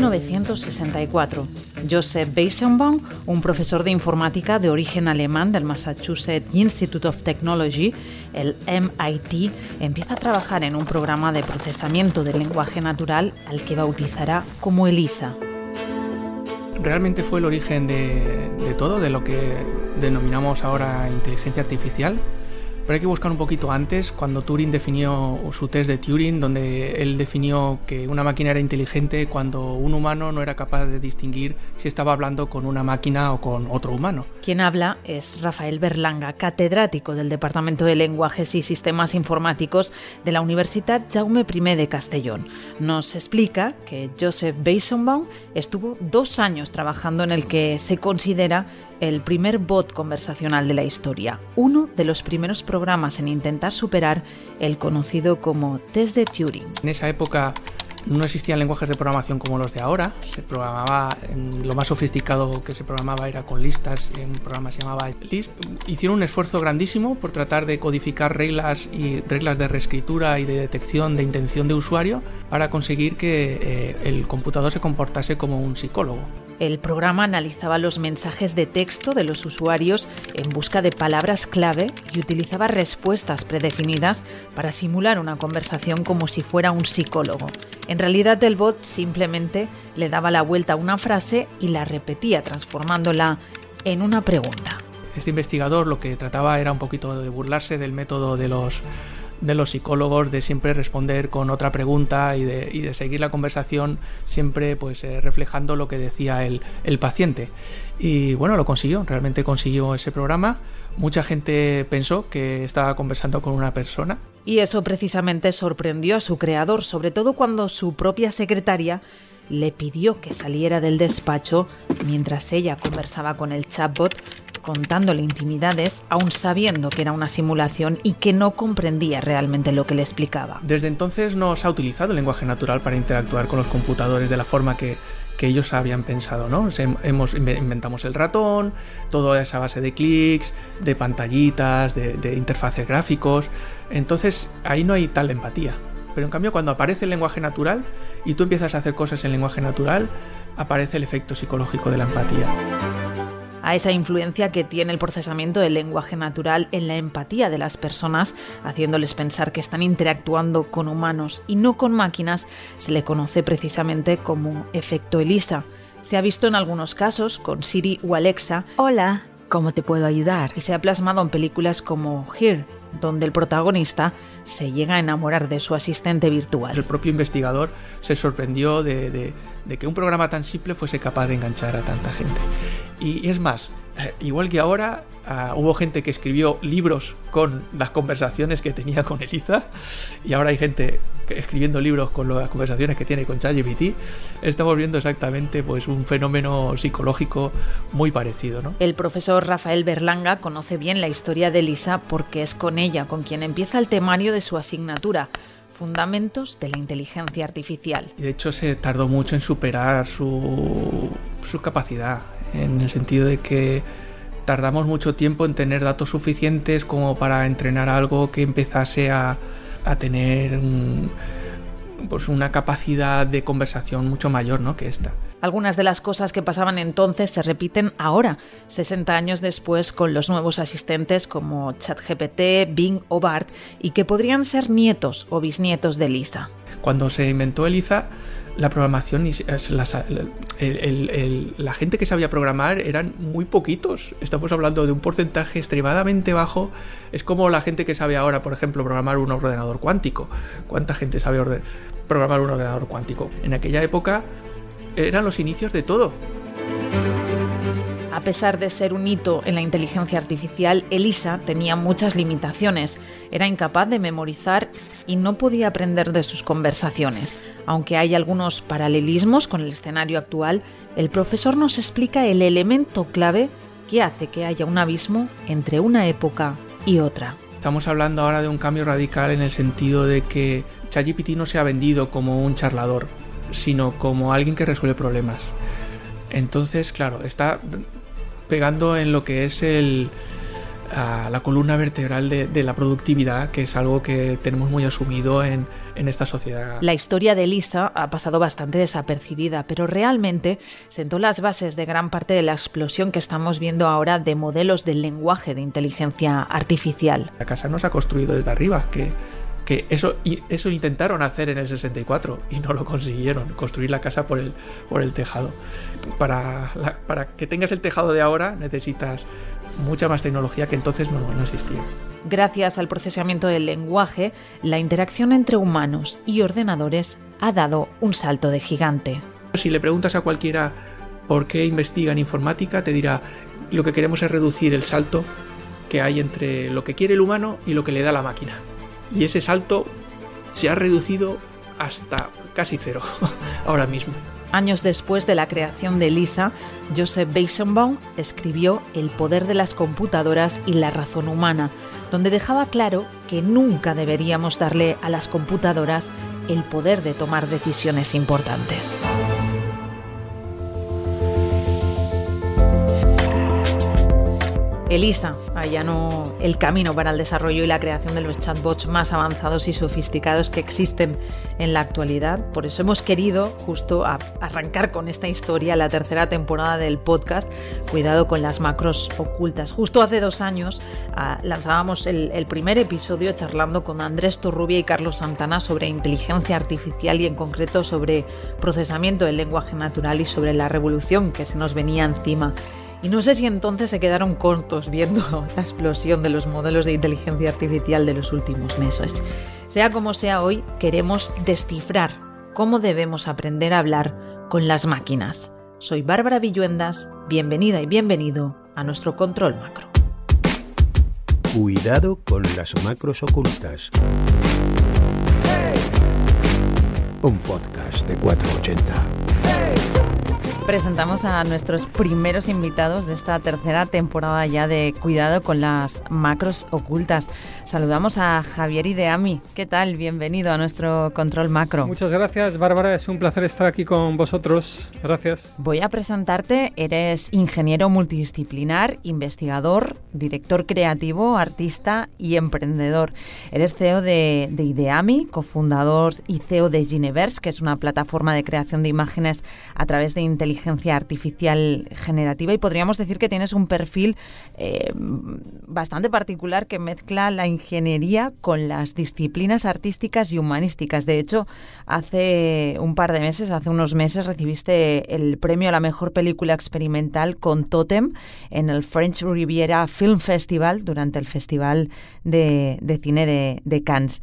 1964. Joseph Weizenbaum, un profesor de informática de origen alemán del Massachusetts Institute of Technology, el MIT, empieza a trabajar en un programa de procesamiento del lenguaje natural al que bautizará como ELISA. Realmente fue el origen de, de todo, de lo que denominamos ahora inteligencia artificial pero hay que buscar un poquito antes, cuando Turing definió su test de Turing, donde él definió que una máquina era inteligente cuando un humano no era capaz de distinguir si estaba hablando con una máquina o con otro humano. Quien habla es Rafael Berlanga, catedrático del Departamento de Lenguajes y Sistemas Informáticos de la Universidad Jaume I de Castellón. Nos explica que Joseph Weizenbaum estuvo dos años trabajando en el que se considera el primer bot conversacional de la historia, uno de los primeros programas en intentar superar el conocido como test de Turing. En esa época no existían lenguajes de programación como los de ahora, se programaba, lo más sofisticado que se programaba era con listas, un programa se llamaba Lisp. Hicieron un esfuerzo grandísimo por tratar de codificar reglas y reglas de reescritura y de detección de intención de usuario para conseguir que eh, el computador se comportase como un psicólogo. El programa analizaba los mensajes de texto de los usuarios en busca de palabras clave y utilizaba respuestas predefinidas para simular una conversación como si fuera un psicólogo. En realidad el bot simplemente le daba la vuelta a una frase y la repetía transformándola en una pregunta. Este investigador lo que trataba era un poquito de burlarse del método de los de los psicólogos de siempre responder con otra pregunta y de, y de seguir la conversación siempre pues eh, reflejando lo que decía el, el paciente. Y bueno, lo consiguió, realmente consiguió ese programa. Mucha gente pensó que estaba conversando con una persona. Y eso precisamente sorprendió a su creador, sobre todo cuando su propia secretaria le pidió que saliera del despacho mientras ella conversaba con el chatbot contándole intimidades, aún sabiendo que era una simulación y que no comprendía realmente lo que le explicaba. Desde entonces no se ha utilizado el lenguaje natural para interactuar con los computadores de la forma que, ellos habían pensado, ¿no? hemos, inventamos el ratón, toda esa base de clics, de pantallitas, de, de interfaces gráficos, entonces ahí no hay tal empatía. Pero en cambio cuando aparece el lenguaje natural y tú empiezas a hacer cosas en lenguaje natural, aparece el efecto psicológico de la empatía a esa influencia que tiene el procesamiento del lenguaje natural en la empatía de las personas, haciéndoles pensar que están interactuando con humanos y no con máquinas, se le conoce precisamente como efecto ELISA. Se ha visto en algunos casos con Siri o Alexa. Hola, ¿cómo te puedo ayudar? Y se ha plasmado en películas como Here, donde el protagonista se llega a enamorar de su asistente virtual. El propio investigador se sorprendió de, que un programa tan simple fuese capaz de enganchar a tanta gente. Y, es más, igual que ahora, ah, hubo gente que escribió libros con las conversaciones que tenía con Eliza, y ahora hay gente escribiendo libros con las conversaciones que tiene con ChatGPT, estamos viendo exactamente pues un fenómeno psicológico muy parecido. ¿no? El profesor Rafael Berlanga conoce bien la historia de Elisa porque es con ella con quien empieza el temario de su asignatura. Fundamentos de la inteligencia artificial. Y de hecho se tardó mucho en superar su, su capacidad, en el sentido de que tardamos mucho tiempo en tener datos suficientes como para entrenar algo que empezase a, a tener pues una capacidad de conversación mucho mayor ¿no? que esta. Algunas de las cosas que pasaban entonces se repiten ahora, 60 años después, con los nuevos asistentes como ChatGPT, Bing o BART, y que podrían ser nietos o bisnietos de Lisa. Cuando se inventó Eliza, la programación y la gente que sabía programar eran muy poquitos. Estamos hablando de un porcentaje extremadamente bajo. Es como la gente que sabe ahora, por ejemplo, programar un ordenador cuántico. ¿Cuánta gente sabe programar un ordenador cuántico? En aquella época eran los inicios de todo. A pesar de ser un hito en la inteligencia artificial, Elisa tenía muchas limitaciones. Era incapaz de memorizar y no podía aprender de sus conversaciones. Aunque hay algunos paralelismos con el escenario actual, el profesor nos explica el elemento clave que hace que haya un abismo entre una época y otra. Estamos hablando ahora de un cambio radical en el sentido de que ChatGPT no se ha vendido como un charlador, sino como alguien que resuelve problemas. Entonces, claro, está pegando en lo que es el, la columna vertebral de, la productividad, que es algo que tenemos muy asumido en, en, esta sociedad. La historia de Lisa ha pasado bastante desapercibida, pero realmente sentó las bases de gran parte de la explosión que estamos viendo ahora de modelos del lenguaje de inteligencia artificial. La casa no se ha construido desde arriba, que que eso, eso intentaron hacer en el 64 y no lo consiguieron, construir la casa por el, por el tejado. Para, para que tengas el tejado de ahora necesitas mucha más tecnología que entonces no, no existía. Gracias al procesamiento del lenguaje, la interacción entre humanos y ordenadores ha dado un salto de gigante. Si le preguntas a cualquiera por qué investiga en informática, te dirá lo que queremos es reducir el salto que hay entre lo que quiere el humano y lo que le da la máquina y ese salto se ha reducido hasta casi cero ahora mismo. Años después de la creación de Lisa, Joseph Weizenbaum escribió El poder de las computadoras y la razón humana, donde dejaba claro que nunca deberíamos darle a las computadoras el poder de tomar decisiones importantes. Elisa allanó el camino para el desarrollo y la creación de los chatbots más avanzados y sofisticados que existen en la actualidad. Por eso hemos querido justo arrancar con esta historia la tercera temporada del podcast Cuidado con las macros ocultas. Justo hace dos años ah, lanzábamos el, primer episodio charlando con Andrés Torrubia y Carlos Santana sobre inteligencia artificial y en concreto sobre procesamiento del lenguaje natural y sobre la revolución que se nos venía encima. Y no sé si entonces se quedaron cortos viendo la explosión de los modelos de inteligencia artificial de los últimos meses. Sea como sea hoy, queremos descifrar cómo debemos aprender a hablar con las máquinas. Soy Bárbara Villuendas, bienvenida y bienvenido a nuestro control macro. Cuidado con las macros ocultas. Un podcast de 480 presentamos a nuestros primeros invitados de esta tercera temporada ya de Cuidado con las macros ocultas. Saludamos a Javier Ideami. ¿Qué tal? Bienvenido a nuestro control macro. Muchas gracias, Bárbara. Es un placer estar aquí con vosotros. Gracias. Voy a presentarte. Eres ingeniero multidisciplinar, investigador, director creativo, artista y emprendedor. Eres CEO de, de Ideami, cofundador y CEO de Gineverse, que es una plataforma de creación de imágenes a través de inteligencia artificial generativa y podríamos decir que tienes un perfil eh, bastante particular que mezcla la ingeniería con las disciplinas artísticas y humanísticas. De hecho, hace un par de meses, hace unos meses, recibiste el premio a la mejor película experimental con Totem en el French Riviera Film Festival durante el Festival de, Cine de Cannes.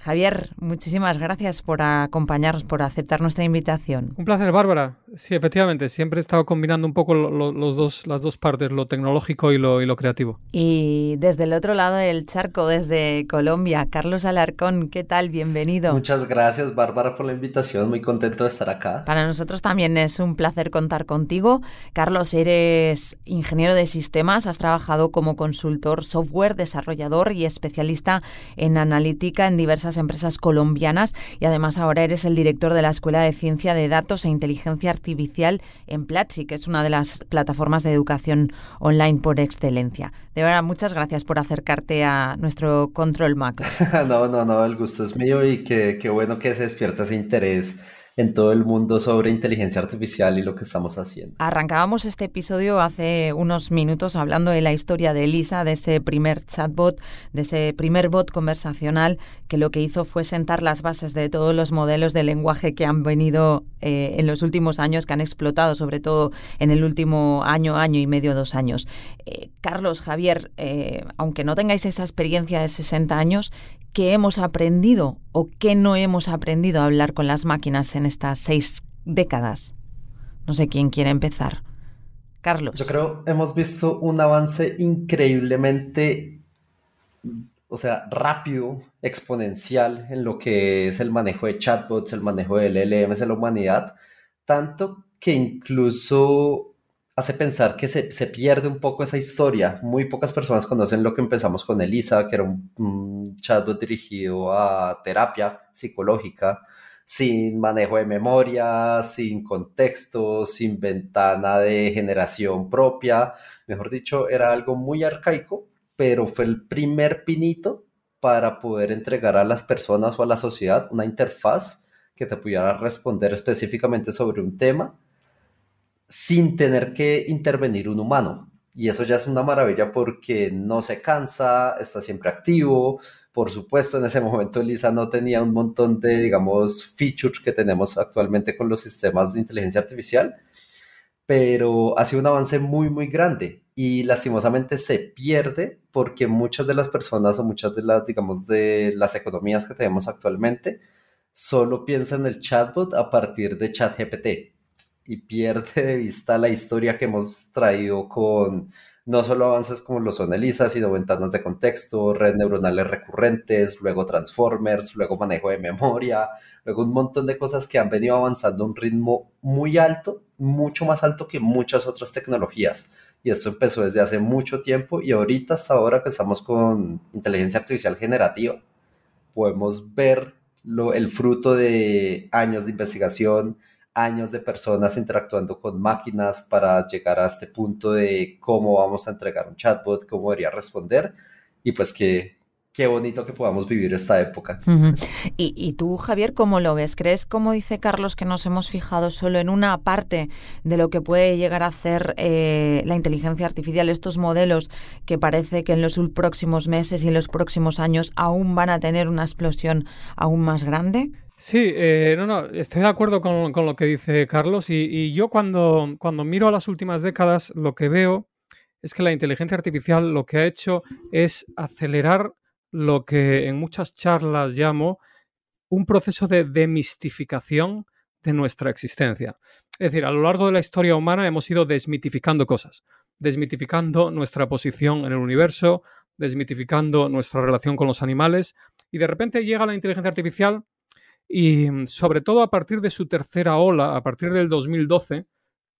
Javier, muchísimas gracias por acompañarnos, por aceptar nuestra invitación. Un placer, Bárbara. Sí, efectivamente, siempre he estado combinando un poco los dos, las dos partes, lo tecnológico y lo, y lo creativo. Y desde el otro lado del charco, desde Colombia, Carlos Alarcón, ¿qué tal? Bienvenido. Muchas gracias, Bárbara, por la invitación. Muy contento de estar acá. Para nosotros también es un placer contar contigo. Carlos, eres ingeniero de sistemas, has trabajado como consultor software, desarrollador y especialista en analítica en diversas empresas colombianas y además ahora eres el director de la Escuela de Ciencia de Datos e Inteligencia artificial en Platzi, que es una de las plataformas de educación online por excelencia. De verdad, muchas gracias por acercarte a nuestro control macro. no, no, no, el gusto es mío y qué, qué bueno que se despierta ese interés en todo el mundo sobre inteligencia artificial y lo que estamos haciendo. Arrancábamos este episodio hace unos minutos hablando de la historia de Elisa, de ese primer chatbot, de ese primer bot conversacional que lo que hizo fue sentar las bases de todos los modelos de lenguaje que han venido eh, en los últimos años, que han explotado sobre todo en el último año, año y medio, dos años. Eh, Carlos, Javier, eh, aunque no tengáis esa experiencia de 60 años, ¿qué hemos aprendido o qué no hemos aprendido a hablar con las máquinas en estas seis décadas? No sé quién quiere empezar. Carlos. Yo creo hemos visto un avance increíblemente, o sea, rápido, exponencial en lo que es el manejo de chatbots, el manejo de LLMs en la humanidad, tanto que incluso hace pensar que se, pierde un poco esa historia. Muy pocas personas conocen lo que empezamos con Elisa, que era un, un chatbot dirigido a terapia psicológica, sin manejo de memoria, sin contexto, sin ventana de generación propia. Mejor dicho, era algo muy arcaico, pero fue el primer pinito para poder entregar a las personas o a la sociedad una interfaz que te pudiera responder específicamente sobre un tema sin tener que intervenir un humano. Y eso ya es una maravilla porque no se cansa, está siempre activo. Por supuesto, en ese momento Elisa no tenía un montón de, digamos, features que tenemos actualmente con los sistemas de inteligencia artificial, pero ha sido un avance muy, muy grande y lastimosamente se pierde porque muchas de las personas o muchas de las, digamos, de las economías que tenemos actualmente solo piensan en el chatbot a partir de ChatGPT y pierde de vista la historia que hemos traído con no solo avances como lo son ELISA, sino ventanas de contexto, redes neuronales recurrentes, luego transformers, luego manejo de memoria, luego un montón de cosas que han venido avanzando a un ritmo muy alto, mucho más alto que muchas otras tecnologías. Y esto empezó desde hace mucho tiempo y ahorita hasta ahora que estamos con inteligencia artificial generativa, podemos ver lo, el fruto de años de investigación, años de personas interactuando con máquinas para llegar a este punto de cómo vamos a entregar un chatbot, cómo debería responder y pues que qué bonito que podamos vivir esta época. ¿Y, tú, Javier, cómo lo ves? ¿Crees, como dice Carlos, que nos hemos fijado solo en una parte de lo que puede llegar a hacer eh, la inteligencia artificial, estos modelos que parece que en los próximos meses y en los próximos años aún van a tener una explosión aún más grande? Sí, eh, no, no, estoy de acuerdo con, lo que dice Carlos y, yo cuando, cuando miro a las últimas décadas lo que veo es que la inteligencia artificial lo que ha hecho es acelerar lo que en muchas charlas llamo un proceso de demistificación de nuestra existencia. Es decir, a lo largo de la historia humana hemos ido desmitificando cosas, desmitificando nuestra posición en el universo, desmitificando nuestra relación con los animales, y de repente llega la inteligencia artificial y mm, sobre todo a partir de su tercera ola, a partir del 2012,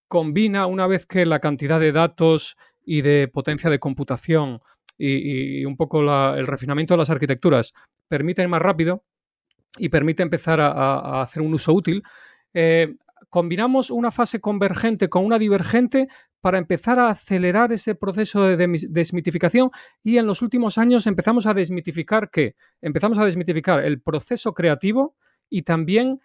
combina una vez que la cantidad de datos y de potencia de computación y, un poco el refinamiento de las arquitecturas permiten más rápido y permite empezar a, hacer un uso útil, eh, combinamos una fase convergente con una divergente para empezar a acelerar ese proceso de desmitificación y en los últimos años empezamos a desmitificar qué? Empezamos a desmitificar el proceso creativo, y también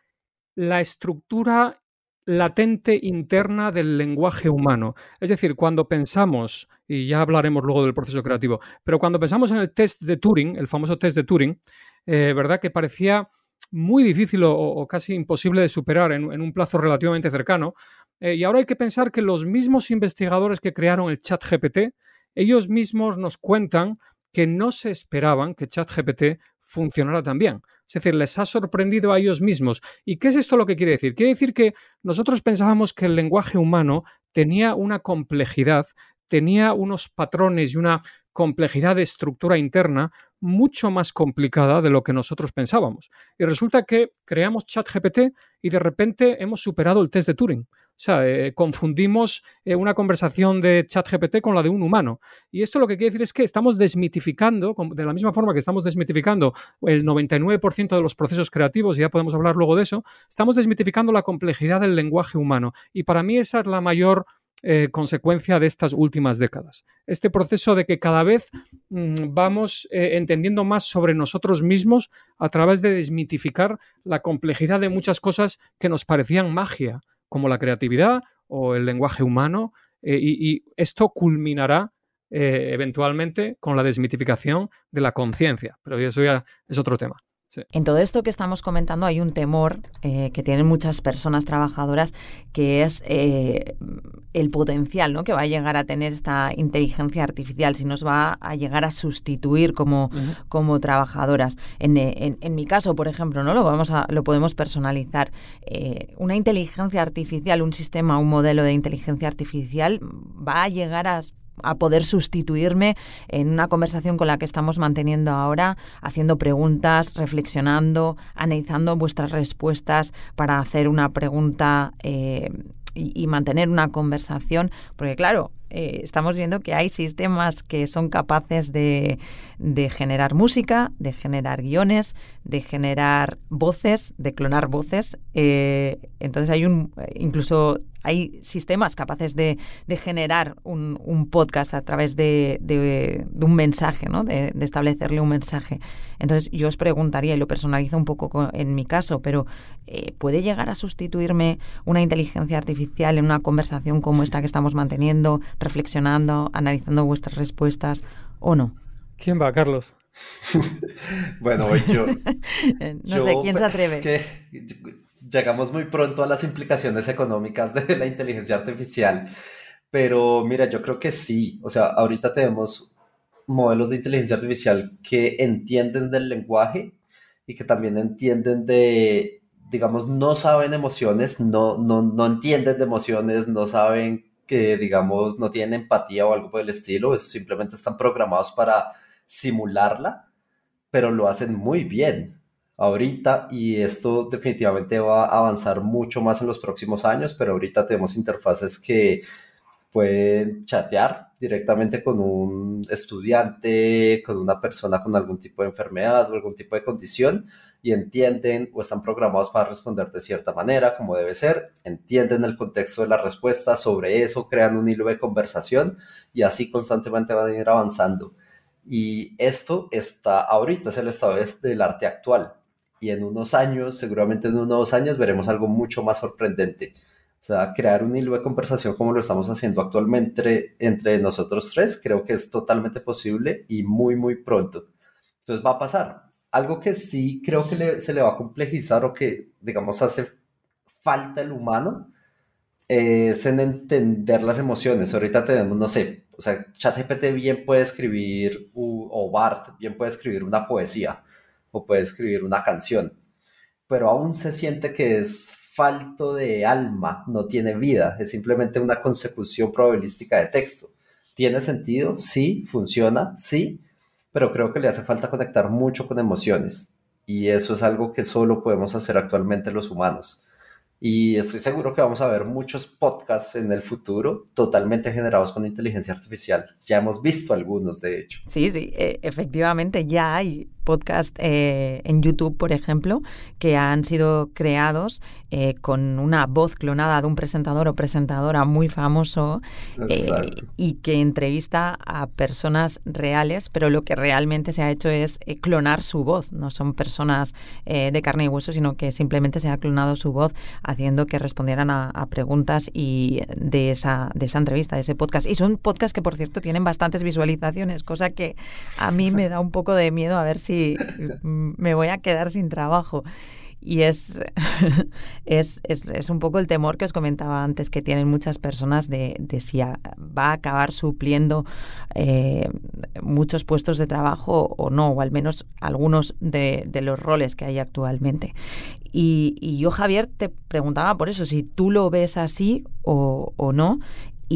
la estructura latente interna del lenguaje humano. Es decir, cuando pensamos, y ya hablaremos luego del proceso creativo, pero cuando pensamos en el test de Turing, el famoso test de Turing, eh, ¿verdad? Que parecía muy difícil o, casi imposible de superar en, un plazo relativamente cercano. Eh, y ahora hay que pensar que los mismos investigadores que crearon el chat GPT, ellos mismos nos cuentan que no se esperaban que ChatGPT funcionara tan bien. Es decir, les ha sorprendido a ellos mismos. ¿Y qué es esto lo que quiere decir? Quiere decir que nosotros pensábamos que el lenguaje humano tenía una complejidad, tenía unos patrones y una complejidad de estructura interna mucho más complicada de lo que nosotros pensábamos. Y resulta que creamos ChatGPT y de repente hemos superado el test de Turing. Sea, eh, confundimos eh, una conversación de ChatGPT con la de un humano. Y esto lo que quiere decir es que estamos desmitificando, de la misma forma que estamos desmitificando el 99% de los procesos creativos, y ya podemos hablar luego de eso, estamos desmitificando la complejidad del lenguaje humano. Y para mí esa es la mayor eh, consecuencia de estas últimas décadas. Este proceso de que cada vez mm, vamos entendiendo más sobre nosotros mismos a través de desmitificar la complejidad de muchas cosas que nos parecían magia como la creatividad o el lenguaje humano, eh, y, esto culminará eh, eventualmente con la desmitificación de la conciencia, pero eso ya es otro tema. En todo esto que estamos comentando hay un temor eh, que tienen muchas personas trabajadoras, que es eh, el potencial ¿no? que va a llegar a tener esta inteligencia artificial, si nos va a llegar a sustituir como, como trabajadoras. En, mi caso, por ejemplo, ¿no? lo, vamos a, lo podemos personalizar. Eh, una inteligencia artificial, un sistema, un modelo de inteligencia artificial va a llegar a a poder sustituirme en una conversación con la que estamos manteniendo ahora, haciendo preguntas, reflexionando, analizando vuestras respuestas para hacer una pregunta eh, y, mantener una conversación, porque claro, eh, estamos viendo que hay sistemas que son capaces de, de, generar música, de generar guiones, de generar voces, de clonar voces. Eh, entonces hay un, incluso hay sistemas capaces de, de generar un, un, podcast a través de, de un mensaje, ¿no? de, establecerle un mensaje. Entonces yo os preguntaría, y lo personalizo un poco en mi caso, pero eh, ¿puede llegar a sustituirme una inteligencia artificial en una conversación como esta que estamos manteniendo? reflexionando, analizando vuestras respuestas o no? ¿Quién va, Carlos? bueno, yo. no sé, ¿quién se atreve? Que llegamos muy pronto a las implicaciones económicas de la inteligencia artificial, pero mira, yo creo que sí. O sea, ahorita tenemos modelos de inteligencia artificial que entienden del lenguaje y que también entienden de, digamos, no saben emociones, no, no, no entienden de emociones, no saben que, digamos, no tienen empatía o algo por el estilo, simplemente están programados para simularla, pero lo hacen muy bien ahorita y esto definitivamente va a avanzar mucho más en los próximos años, pero ahorita tenemos interfaces que pueden chatear directamente con un estudiante, con una persona con algún tipo de enfermedad o algún tipo de condición y entienden o están programados para responder de cierta manera, como debe ser, entienden el contexto de la respuesta, sobre eso crean un hilo de conversación y así constantemente van a ir avanzando. Y esto está ahorita, es el estado del arte actual. Y en unos años, seguramente en unos años, veremos algo mucho más sorprendente. O sea, crear un hilo de conversación como lo estamos haciendo actualmente entre nosotros tres, creo que es totalmente posible y muy, muy pronto. Entonces va a pasar algo que sí creo que se le va a complejizar o que, digamos, hace falta el humano es en entender las emociones. Ahorita tenemos, no sé, o sea, ChatGPT bien puede escribir, o BART bien puede escribir una poesía o puede escribir una canción, pero aún se siente que es falto de alma, no tiene vida, es simplemente una consecución probabilística de texto. ¿Tiene sentido? Sí, funciona, sí, pero creo que le hace falta conectar mucho con emociones y eso es algo que solo podemos hacer actualmente los humanos. Y estoy seguro que vamos a ver muchos podcasts en el futuro totalmente generados con inteligencia artificial. Ya hemos visto algunos, de hecho. Sí, sí, e, efectivamente, ya hay podcast eh, en YouTube, por ejemplo, que han sido creados eh, con una voz clonada de un presentador o presentadora muy famoso eh, y que entrevista a personas reales, pero lo que realmente se ha hecho es clonar su voz. No son personas de carne y hueso, sino que simplemente se ha clonado su voz haciendo que respondieran a, a preguntas y de esa, de esa entrevista, de ese podcast. Y son podcasts que, por cierto, tienen bastantes visualizaciones, cosa que a mí me da un poco de miedo a ver si me voy a quedar sin trabajo. Y es, es, es, un poco el temor que os comentaba antes que tienen muchas personas de, si va a acabar supliendo eh, muchos puestos de trabajo o no, o al menos algunos de, los roles que hay actualmente. Y, yo, Javier, te preguntaba por eso, si tú lo ves así o no,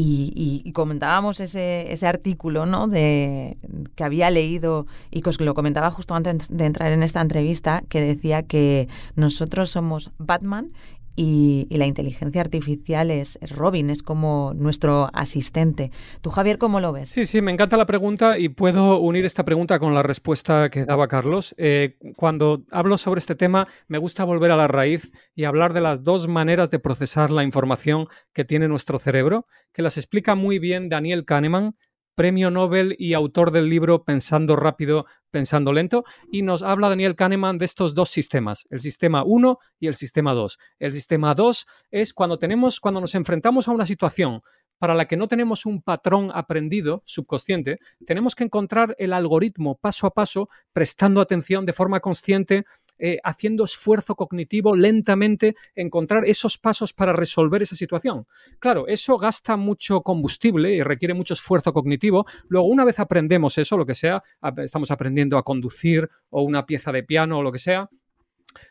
y, comentábamos ese, ese artículo ¿no? de, que había leído y que os lo comentaba justo antes de entrar en esta entrevista, que decía que nosotros somos Batman y, la inteligencia artificial es, Robin, es como nuestro asistente. ¿Tú, Javier, cómo lo ves? Sí, sí, me encanta la pregunta y puedo unir esta pregunta con la respuesta que daba Carlos. Eh, cuando hablo sobre este tema, me gusta volver a la raíz y hablar de las dos maneras de procesar la información que tiene nuestro cerebro, que las explica muy bien Daniel Kahneman premio Nobel y autor del libro Pensando rápido, pensando lento, y nos habla Daniel Kahneman de estos dos sistemas, el sistema 1 y el sistema 2. El sistema 2 es cuando tenemos cuando nos enfrentamos a una situación para la que no tenemos un patrón aprendido subconsciente, tenemos que encontrar el algoritmo paso a paso, prestando atención de forma consciente eh, haciendo esfuerzo cognitivo lentamente, encontrar esos pasos para resolver esa situación. Claro, eso gasta mucho combustible y requiere mucho esfuerzo cognitivo. Luego, una vez aprendemos eso, lo que sea, estamos aprendiendo a conducir o una pieza de piano o lo que sea,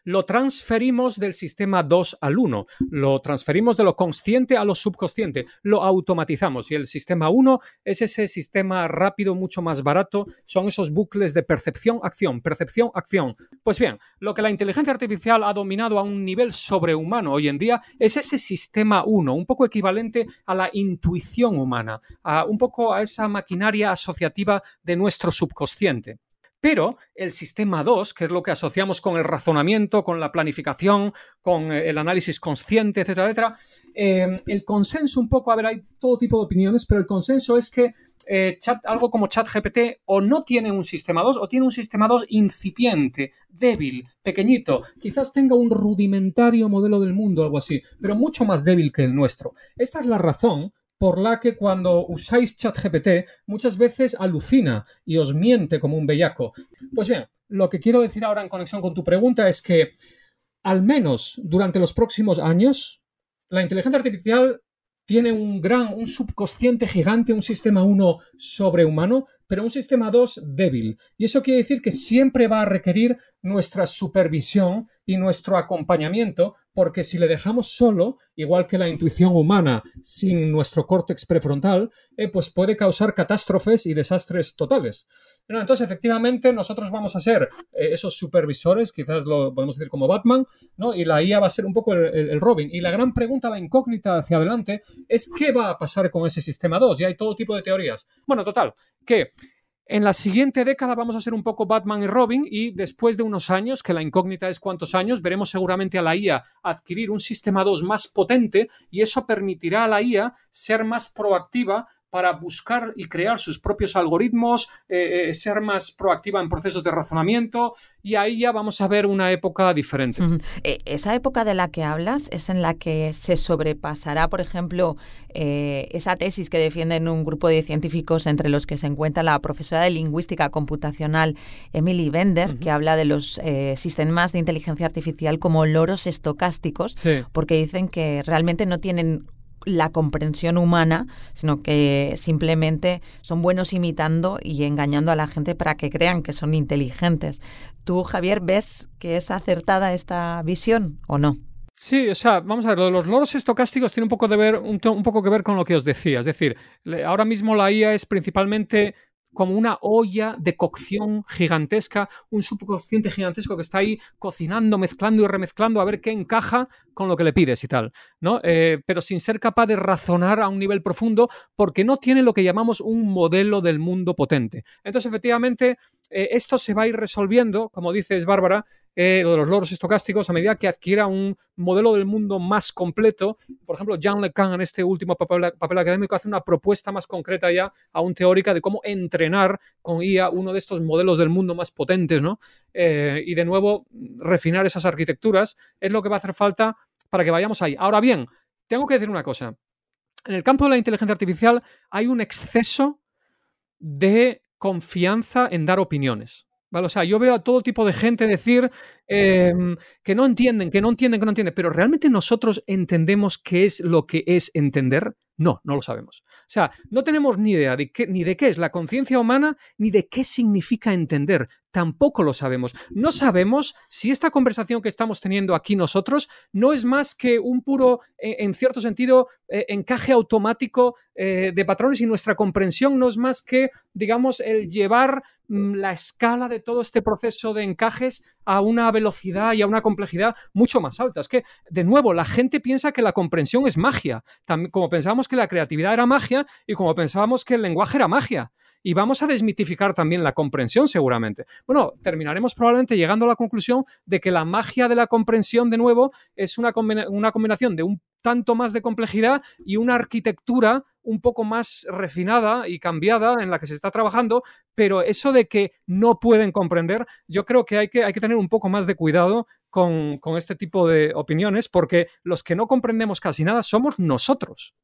lo transferimos del sistema 2 al 1, lo transferimos de lo consciente a lo subconsciente, lo automatizamos y el sistema 1 es ese sistema rápido, mucho más barato, son esos bucles de percepción-acción, percepción-acción. Pues bien, lo que la inteligencia artificial ha dominado a un nivel sobrehumano hoy en día es ese sistema 1, un poco equivalente a la intuición humana, a, un poco a esa maquinaria asociativa de nuestro subconsciente. Pero el sistema 2, que es lo que asociamos con el razonamiento, con la planificación, con eh, el análisis consciente, etcétera, etcétera, eh, el consenso un poco, a ver, hay todo tipo de opiniones, pero el consenso es que eh, chat, algo como ChatGPT o no tiene un sistema 2 o tiene un sistema 2 incipiente, débil, pequeñito, quizás tenga un rudimentario modelo del mundo, algo así, pero mucho más débil que el nuestro. Esta es la razón por la que cuando usáis ChatGPT muchas veces alucina y os miente como un bellaco. Pues bien, lo que quiero decir ahora en conexión con tu pregunta es que al menos durante los próximos años, la inteligencia artificial tiene un gran, un subconsciente gigante, un sistema 1 sobrehumano, pero un sistema 2 débil. Y eso quiere decir que siempre va a requerir nuestra supervisión y nuestro acompañamiento porque si le dejamos solo, igual que la intuición humana sin nuestro córtex prefrontal, eh, pues puede causar catástrofes y desastres totales. entonces, efectivamente, nosotros vamos a ser eh, esos supervisores, quizás lo podemos decir como Batman, ¿no? y la IA va a ser un poco el, Robin. Y la gran pregunta, la incógnita hacia adelante, es qué va a pasar con ese sistema 2. Y hay todo tipo de teorías. Bueno, total, que en la siguiente década vamos a ser un poco Batman y Robin y después de unos años, que la incógnita es cuántos años, veremos seguramente a la IA adquirir un sistema 2 más potente y eso permitirá a la IA ser más proactiva para buscar y crear sus propios algoritmos, eh, eh, ser más proactiva en procesos de razonamiento y ahí ya vamos a ver una época diferente. Eh, esa época de la que hablas es en la que se sobrepasará, por ejemplo, esa tesis que defienden un grupo de científicos entre los que se encuentra la profesora de lingüística computacional Emily Bender, que habla de los sistemas de inteligencia artificial como loros estocásticos, porque dicen que realmente no tienen la comprensión humana, sino que simplemente son buenos imitando y engañando a la gente para que crean que son inteligentes. ¿Tú, Javier, ves que es acertada esta visión o no? Sí, o sea, vamos a ver, los loros estocásticos tiene un poco, de ver, un, un, poco que ver con lo que os decía. Es decir, ahora mismo la IA es principalmente como una olla de cocción gigantesca, un subconsciente gigantesco que está ahí cocinando, mezclando y remezclando a ver qué encaja con lo que le pides y tal, ¿no? Eh, pero sin ser capaz de razonar a un nivel profundo porque no tiene lo que llamamos un modelo del mundo potente. Entonces, efectivamente, eh, esto se va a ir resolviendo, como dices, Bárbara, eh, lo de los logros estocásticos, a medida que adquiera un modelo del mundo más completo. Por ejemplo, Jean LeCun en este último papel, académico hace una propuesta más concreta ya, aún teórica, de cómo entrenar con IA uno de estos modelos del mundo más potentes, ¿no? Eh, y de nuevo, refinar esas arquitecturas es lo que va a hacer falta para que vayamos ahí. Ahora bien, tengo que decir una cosa. En el campo de la inteligencia artificial hay un exceso de confianza en dar opiniones. O sea, yo veo a todo tipo de gente decir em, que no entienden, que no entienden, que no entienden, pero ¿realmente nosotros entendemos qué es lo que es entender? No, no lo sabemos. O sea, no tenemos ni idea de qué, ni de qué es la conciencia humana, ni de qué significa entender. Tampoco lo sabemos. No sabemos si esta conversación que estamos teniendo aquí nosotros no es más que un puro, eh, en cierto sentido, eh, encaje automático eh, de patrones y nuestra comprensión no es más que, digamos, el llevar mm, la escala de todo este proceso de encajes a una velocidad y a una complejidad mucho más alta. Es que, de nuevo, la gente piensa que la comprensión es magia, como pensábamos que la creatividad era magia y como pensábamos que el lenguaje era magia. Y vamos a desmitificar también la comprensión seguramente. Bueno, terminaremos probablemente llegando a la conclusión de que la magia de la comprensión, de nuevo, es una, una combinación de un tanto más de complejidad y una arquitectura un poco más refinada y cambiada en la que se está trabajando, pero eso de que no pueden comprender, yo creo que hay que, hay que tener un poco más de cuidado con, con este tipo de opiniones, porque los que no comprendemos casi nada somos nosotros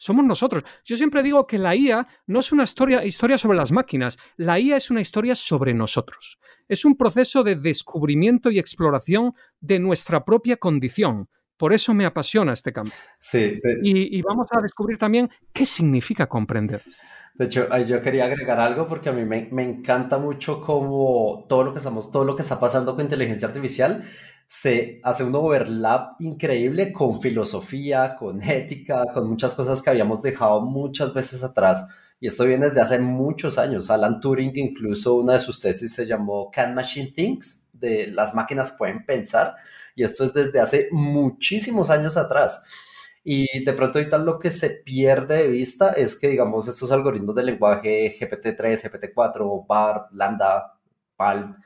somos nosotros. Yo siempre digo que la IA no es una historia, historia, sobre las máquinas, la IA es una historia sobre nosotros. Es un proceso de descubrimiento y exploración de nuestra propia condición. Por eso me apasiona este campo. Sí. Y, vamos a descubrir también qué significa comprender. De hecho, yo quería agregar algo porque a mí me, me, encanta mucho como todo lo que estamos, todo lo que está pasando con inteligencia artificial se hace un overlap increíble con filosofía, con ética, con muchas cosas que habíamos dejado muchas veces atrás. Y esto viene desde hace muchos años. Alan Turing, incluso una de sus tesis se llamó Can Machine Thinks, de las máquinas pueden pensar. Y esto es desde hace muchísimos años atrás. Y de pronto ahorita lo que se pierde de vista es que, digamos, estos algoritmos de lenguaje GPT-3, GPT-4, BAR, Lambda, PALM,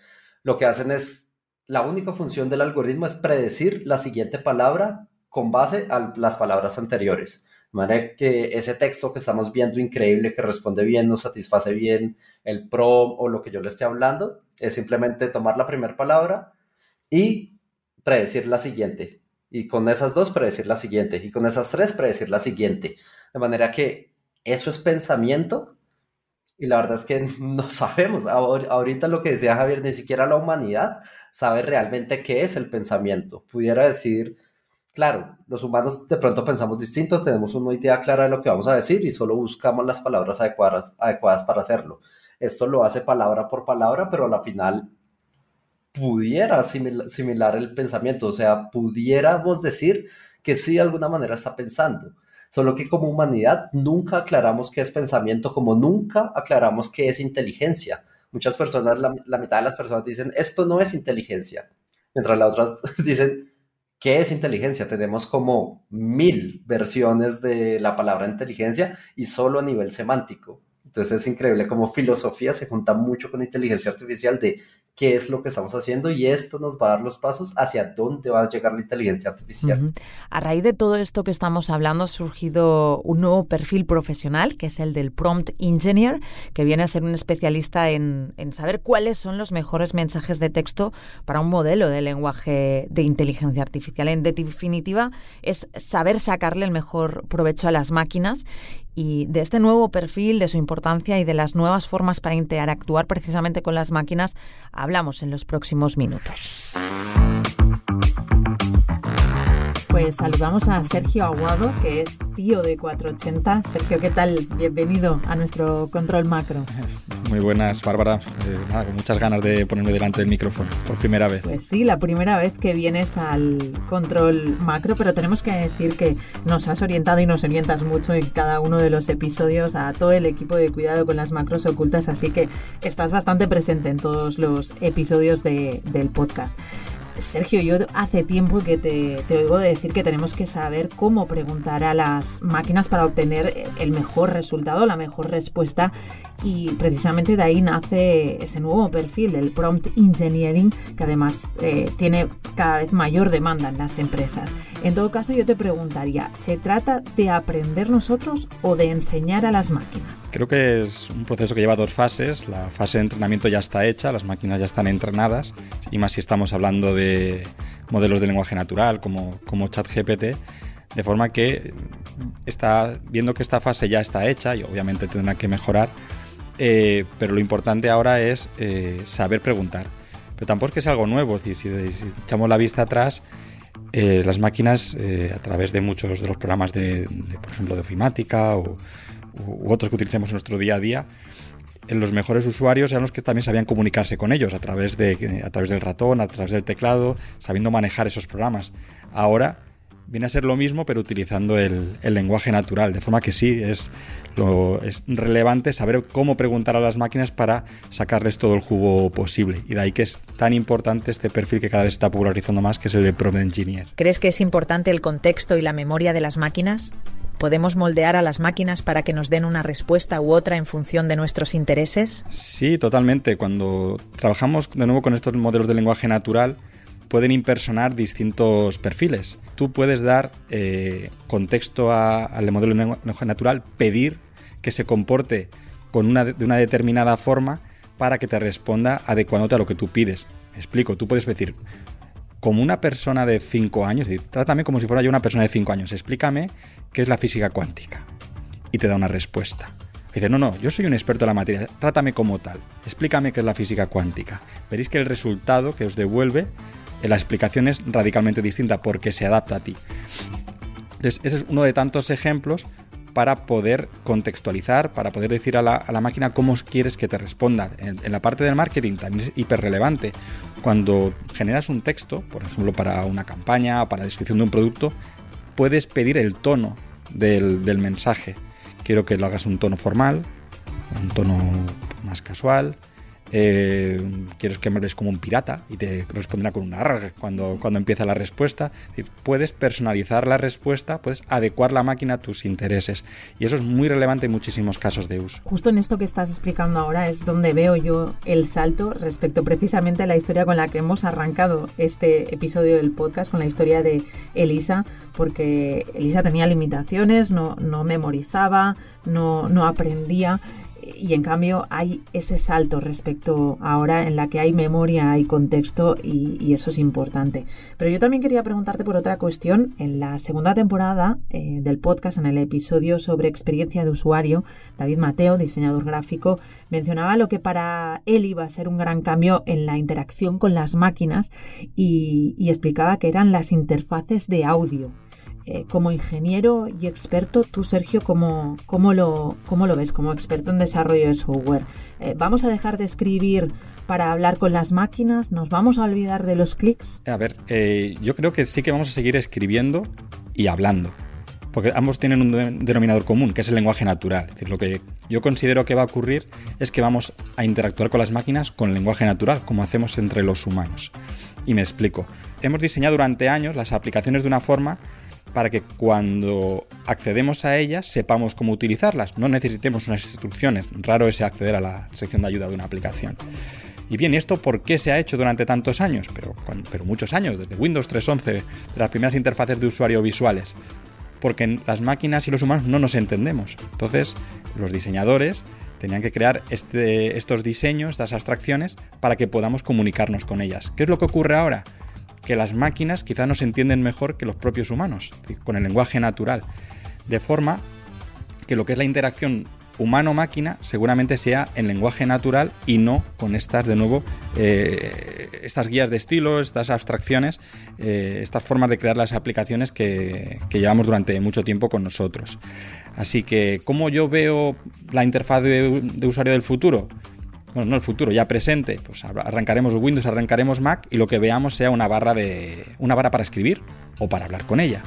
lo que hacen es, la única función del algoritmo es predecir la siguiente palabra con base a las palabras anteriores. De manera que ese texto que estamos viendo increíble, que responde bien, nos satisface bien el prompt o lo que yo le esté hablando, es simplemente tomar la primera palabra y predecir la siguiente y con esas dos predecir la siguiente, y con esas tres predecir la siguiente. De manera que eso es pensamiento, y la verdad es que no sabemos. Ahorita lo que decía Javier, ni siquiera la humanidad sabe realmente qué es el pensamiento. Pudiera decir, claro, los humanos de pronto pensamos distinto, tenemos una idea clara de lo que vamos a decir y solo buscamos las palabras adecuadas, adecuadas para hacerlo. Esto lo hace palabra por palabra, pero a la final pudiera similar el pensamiento, o sea, pudiéramos decir que sí de alguna manera está pensando, solo que como humanidad nunca aclaramos qué es pensamiento, como nunca aclaramos qué es inteligencia. Muchas personas, la, la mitad de las personas dicen, esto no es inteligencia, mientras las otras dicen, ¿qué es inteligencia? Tenemos como mil versiones de la palabra inteligencia y solo a nivel semántico. Entonces es increíble cómo filosofía se junta mucho con inteligencia artificial de qué es lo que estamos haciendo y esto nos va a dar los pasos hacia dónde va a llegar la inteligencia artificial. A raíz de todo esto que estamos hablando ha surgido un nuevo perfil profesional que es el del prompt engineer, que viene a ser un especialista en, en saber cuáles son los mejores mensajes de texto para un modelo de lenguaje de inteligencia artificial. En definitiva, es saber sacarle el mejor provecho a las máquinas y de este nuevo perfil, de su importancia y de las nuevas formas para interactuar precisamente con las máquinas, hablamos en los próximos minutos. Pues saludamos a Sergio Aguado, que es tío de 480. Sergio, ¿qué tal? Bienvenido a nuestro control macro. Muy buenas, Bárbara. Eh, nada, con muchas ganas de ponerme delante del micrófono por primera vez. Pues sí, la primera vez que vienes al control macro, pero tenemos que decir que nos has orientado y nos orientas mucho en cada uno de los episodios a todo el equipo de cuidado con las macros ocultas, así que estás bastante presente en todos los episodios del podcast. Sergio, yo hace tiempo que te, te, oigo decir que tenemos que saber cómo preguntar a las máquinas para obtener el mejor resultado, la mejor respuesta y precisamente de ahí nace ese nuevo perfil, el prompt engineering, que además eh, tiene cada vez mayor demanda en las empresas. En todo caso, yo te preguntaría, ¿se trata de aprender nosotros o de enseñar a las máquinas? Creo que es un proceso que lleva dos fases. La fase de entrenamiento ya está hecha, las máquinas ya están entrenadas, y más si estamos hablando de modelos de lenguaje natural como, como ChatGPT de forma que está viendo que esta fase ya está hecha y obviamente tendrá que mejorar eh, pero lo importante ahora es eh, saber preguntar. Pero tampoco es que sea algo nuevo, si, si, echamos la vista atrás, eh, las máquinas, a través de muchos de los programas de, por ejemplo, de ofimática o, u otros que utilicemos en nuestro día a día, los mejores usuarios eran los que también sabían comunicarse con ellos a través, de, a través del ratón, a través del teclado, sabiendo manejar esos programas. Ahora viene a ser lo mismo, pero utilizando el, lenguaje natural. De forma que sí, es, lo, es relevante saber cómo preguntar a las máquinas para sacarles todo el jugo posible. Y de ahí que es tan importante este perfil que cada vez está popularizando más, que es el de Prompt Engineer. ¿Crees que es importante el contexto y la memoria de las máquinas? ¿Podemos moldear a las máquinas para que nos den una respuesta u otra en función de nuestros intereses? Sí, totalmente. Cuando trabajamos de nuevo con estos modelos de lenguaje natural, pueden impersonar distintos perfiles. Tú puedes dar eh, contexto al modelo de lenguaje natural, pedir que se comporte con una, de una determinada forma para que te responda adecuándote a lo que tú pides. explico, tú puedes decir, como una persona de 5 años, trátame como si fuera yo una persona de 5 años, explícame qué es la física cuántica. Y te da una respuesta. Dice, no, no, yo soy un experto en la materia, trátame como tal, explícame qué es la física cuántica. Veréis que el resultado que os devuelve la explicación es radicalmente distinta porque se adapta a ti. Ese es uno de tantos ejemplos para poder contextualizar, para poder decir a la, máquina cómo quieres que te responda. En, la parte del marketing también es hiper relevante. Cuando generas un texto, por ejemplo, para una campaña, para la descripción de un producto, puedes pedir el tono del, del mensaje. Quiero que lo hagas un tono formal, un tono más casual, eh, quieres que me hables como un pirata y te responderá con una arg cuando, cuando empieza la respuesta. puedes personalizar la respuesta, puedes adecuar la máquina a tus intereses y eso es muy relevante en muchísimos casos de uso. Justo en esto que estás explicando ahora es donde veo yo el salto respecto precisamente a la historia con la que hemos arrancado este episodio del podcast, con la historia de Elisa, porque Elisa tenía limitaciones, no, no memorizaba, no, no aprendía y en cambio hay ese salto respecto ahora en la que hay memoria, hay contexto y, eso es importante. Pero yo también quería preguntarte por otra cuestión. En la segunda temporada eh, del podcast, en el episodio sobre experiencia de usuario, David Mateo, diseñador gráfico, mencionaba lo que para él iba a ser un gran cambio en la interacción con las máquinas y explicaba que eran las interfaces de audio. Eh, como ingeniero y experto, tú Sergio, ¿cómo, cómo, lo, ¿cómo lo ves como experto en desarrollo de software? Eh, ¿Vamos a dejar de escribir para hablar con las máquinas? ¿Nos vamos a olvidar de los clics? A ver, eh, yo creo que sí que vamos a seguir escribiendo y hablando. Porque ambos tienen un denominador común, que es el lenguaje natural. Es decir, lo que yo considero que va a ocurrir es que vamos a interactuar con las máquinas con lenguaje natural, como hacemos entre los humanos. Y me explico. Hemos diseñado durante años las aplicaciones de una forma para que cuando accedemos a ellas sepamos cómo utilizarlas, no necesitemos unas instrucciones. Raro es acceder a la sección de ayuda de una aplicación. Y bien, ¿y esto por qué se ha hecho durante tantos años? Pero, muchos años, desde Windows 3.11, de las primeras interfaces de usuario visuales. Porque las máquinas y los humanos no nos entendemos. Entonces, los diseñadores tenían que crear este, estos diseños, estas abstracciones, para que podamos comunicarnos con ellas. ¿Qué es lo que ocurre ahora? Que las máquinas quizá nos entienden mejor que los propios humanos, con el lenguaje natural. De forma que lo que es la interacción humano-máquina seguramente sea en lenguaje natural y no con estas, de nuevo, eh, estas guías de estilo, estas abstracciones, eh, estas formas de crear las aplicaciones que, llevamos durante mucho tiempo con nosotros. Así que, ¿cómo yo veo la interfaz de usuario del futuro? Bueno, no el futuro, ya presente, pues arrancaremos Windows, arrancaremos Mac y lo que veamos sea una barra de una barra para escribir o para hablar con ella.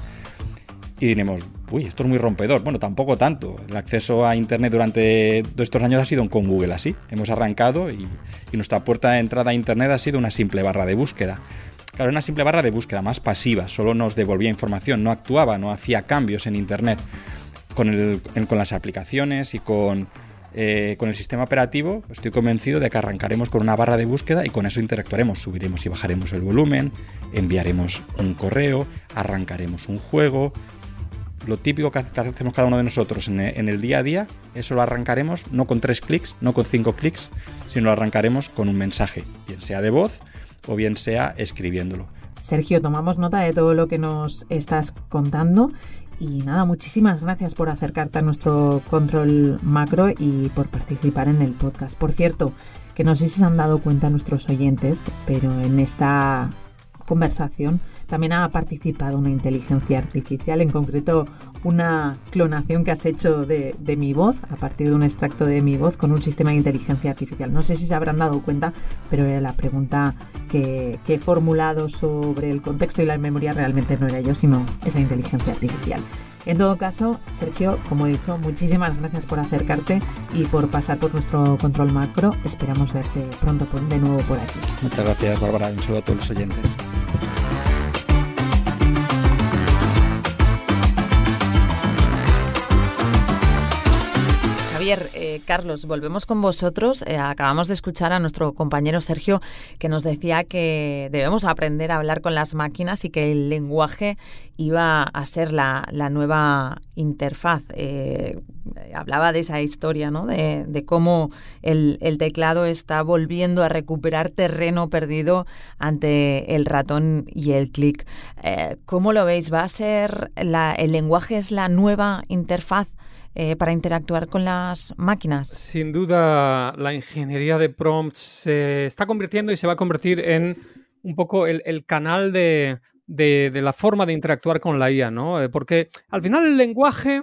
Y diremos, uy, esto es muy rompedor. Bueno, tampoco tanto. El acceso a Internet durante estos años ha sido con Google así. Hemos arrancado y, nuestra puerta de entrada a Internet ha sido una simple barra de búsqueda. Claro, una simple barra de búsqueda más pasiva, solo nos devolvía información, no actuaba, no hacía cambios en Internet. Con las aplicaciones y con eh, con el sistema operativo estoy convencido de que arrancaremos con una barra de búsqueda y con eso interactuaremos, subiremos y bajaremos el volumen, enviaremos un correo, arrancaremos un juego. Lo típico que hacemos cada uno de nosotros en el día a día, eso lo arrancaremos no con tres clics, no con cinco clics, sino lo arrancaremos con un mensaje, bien sea de voz o bien sea escribiéndolo. Sergio, tomamos nota de todo lo que nos estás contando y nada, muchísimas gracias por acercarte a nuestro control macro y por participar en el podcast. Por cierto, que no sé si se han dado cuenta nuestros oyentes, pero en esta conversación también ha participado una inteligencia artificial, en concreto una clonación que has hecho de, mi voz, a partir de un extracto de mi voz con un sistema de inteligencia artificial. No sé si se habrán dado cuenta, pero la pregunta que, que he formulado sobre el contexto y la memoria realmente no era yo, sino esa inteligencia artificial. En todo caso, Sergio, como he dicho, muchísimas gracias por acercarte y por pasar por nuestro control macro. Esperamos verte pronto de nuevo por aquí. Muchas gracias, Bárbara. Un saludo a todos los oyentes. Eh, Carlos, volvemos con vosotros. Eh, acabamos de escuchar a nuestro compañero Sergio que nos decía que debemos aprender a hablar con las máquinas y que el lenguaje iba a ser la, nueva interfaz. Eh, hablaba de esa historia, ¿no? De, cómo el, teclado está volviendo a recuperar terreno perdido ante el ratón y el clic. ¿Cómo lo veis? ¿Va a ser el lenguaje es la nueva interfaz? Eh, para interactuar con las máquinas? Sin duda, la ingeniería de prompts se está convirtiendo y se va a convertir en un poco el, canal de, la forma de interactuar con la IA, ¿no? Eh, porque al final el lenguaje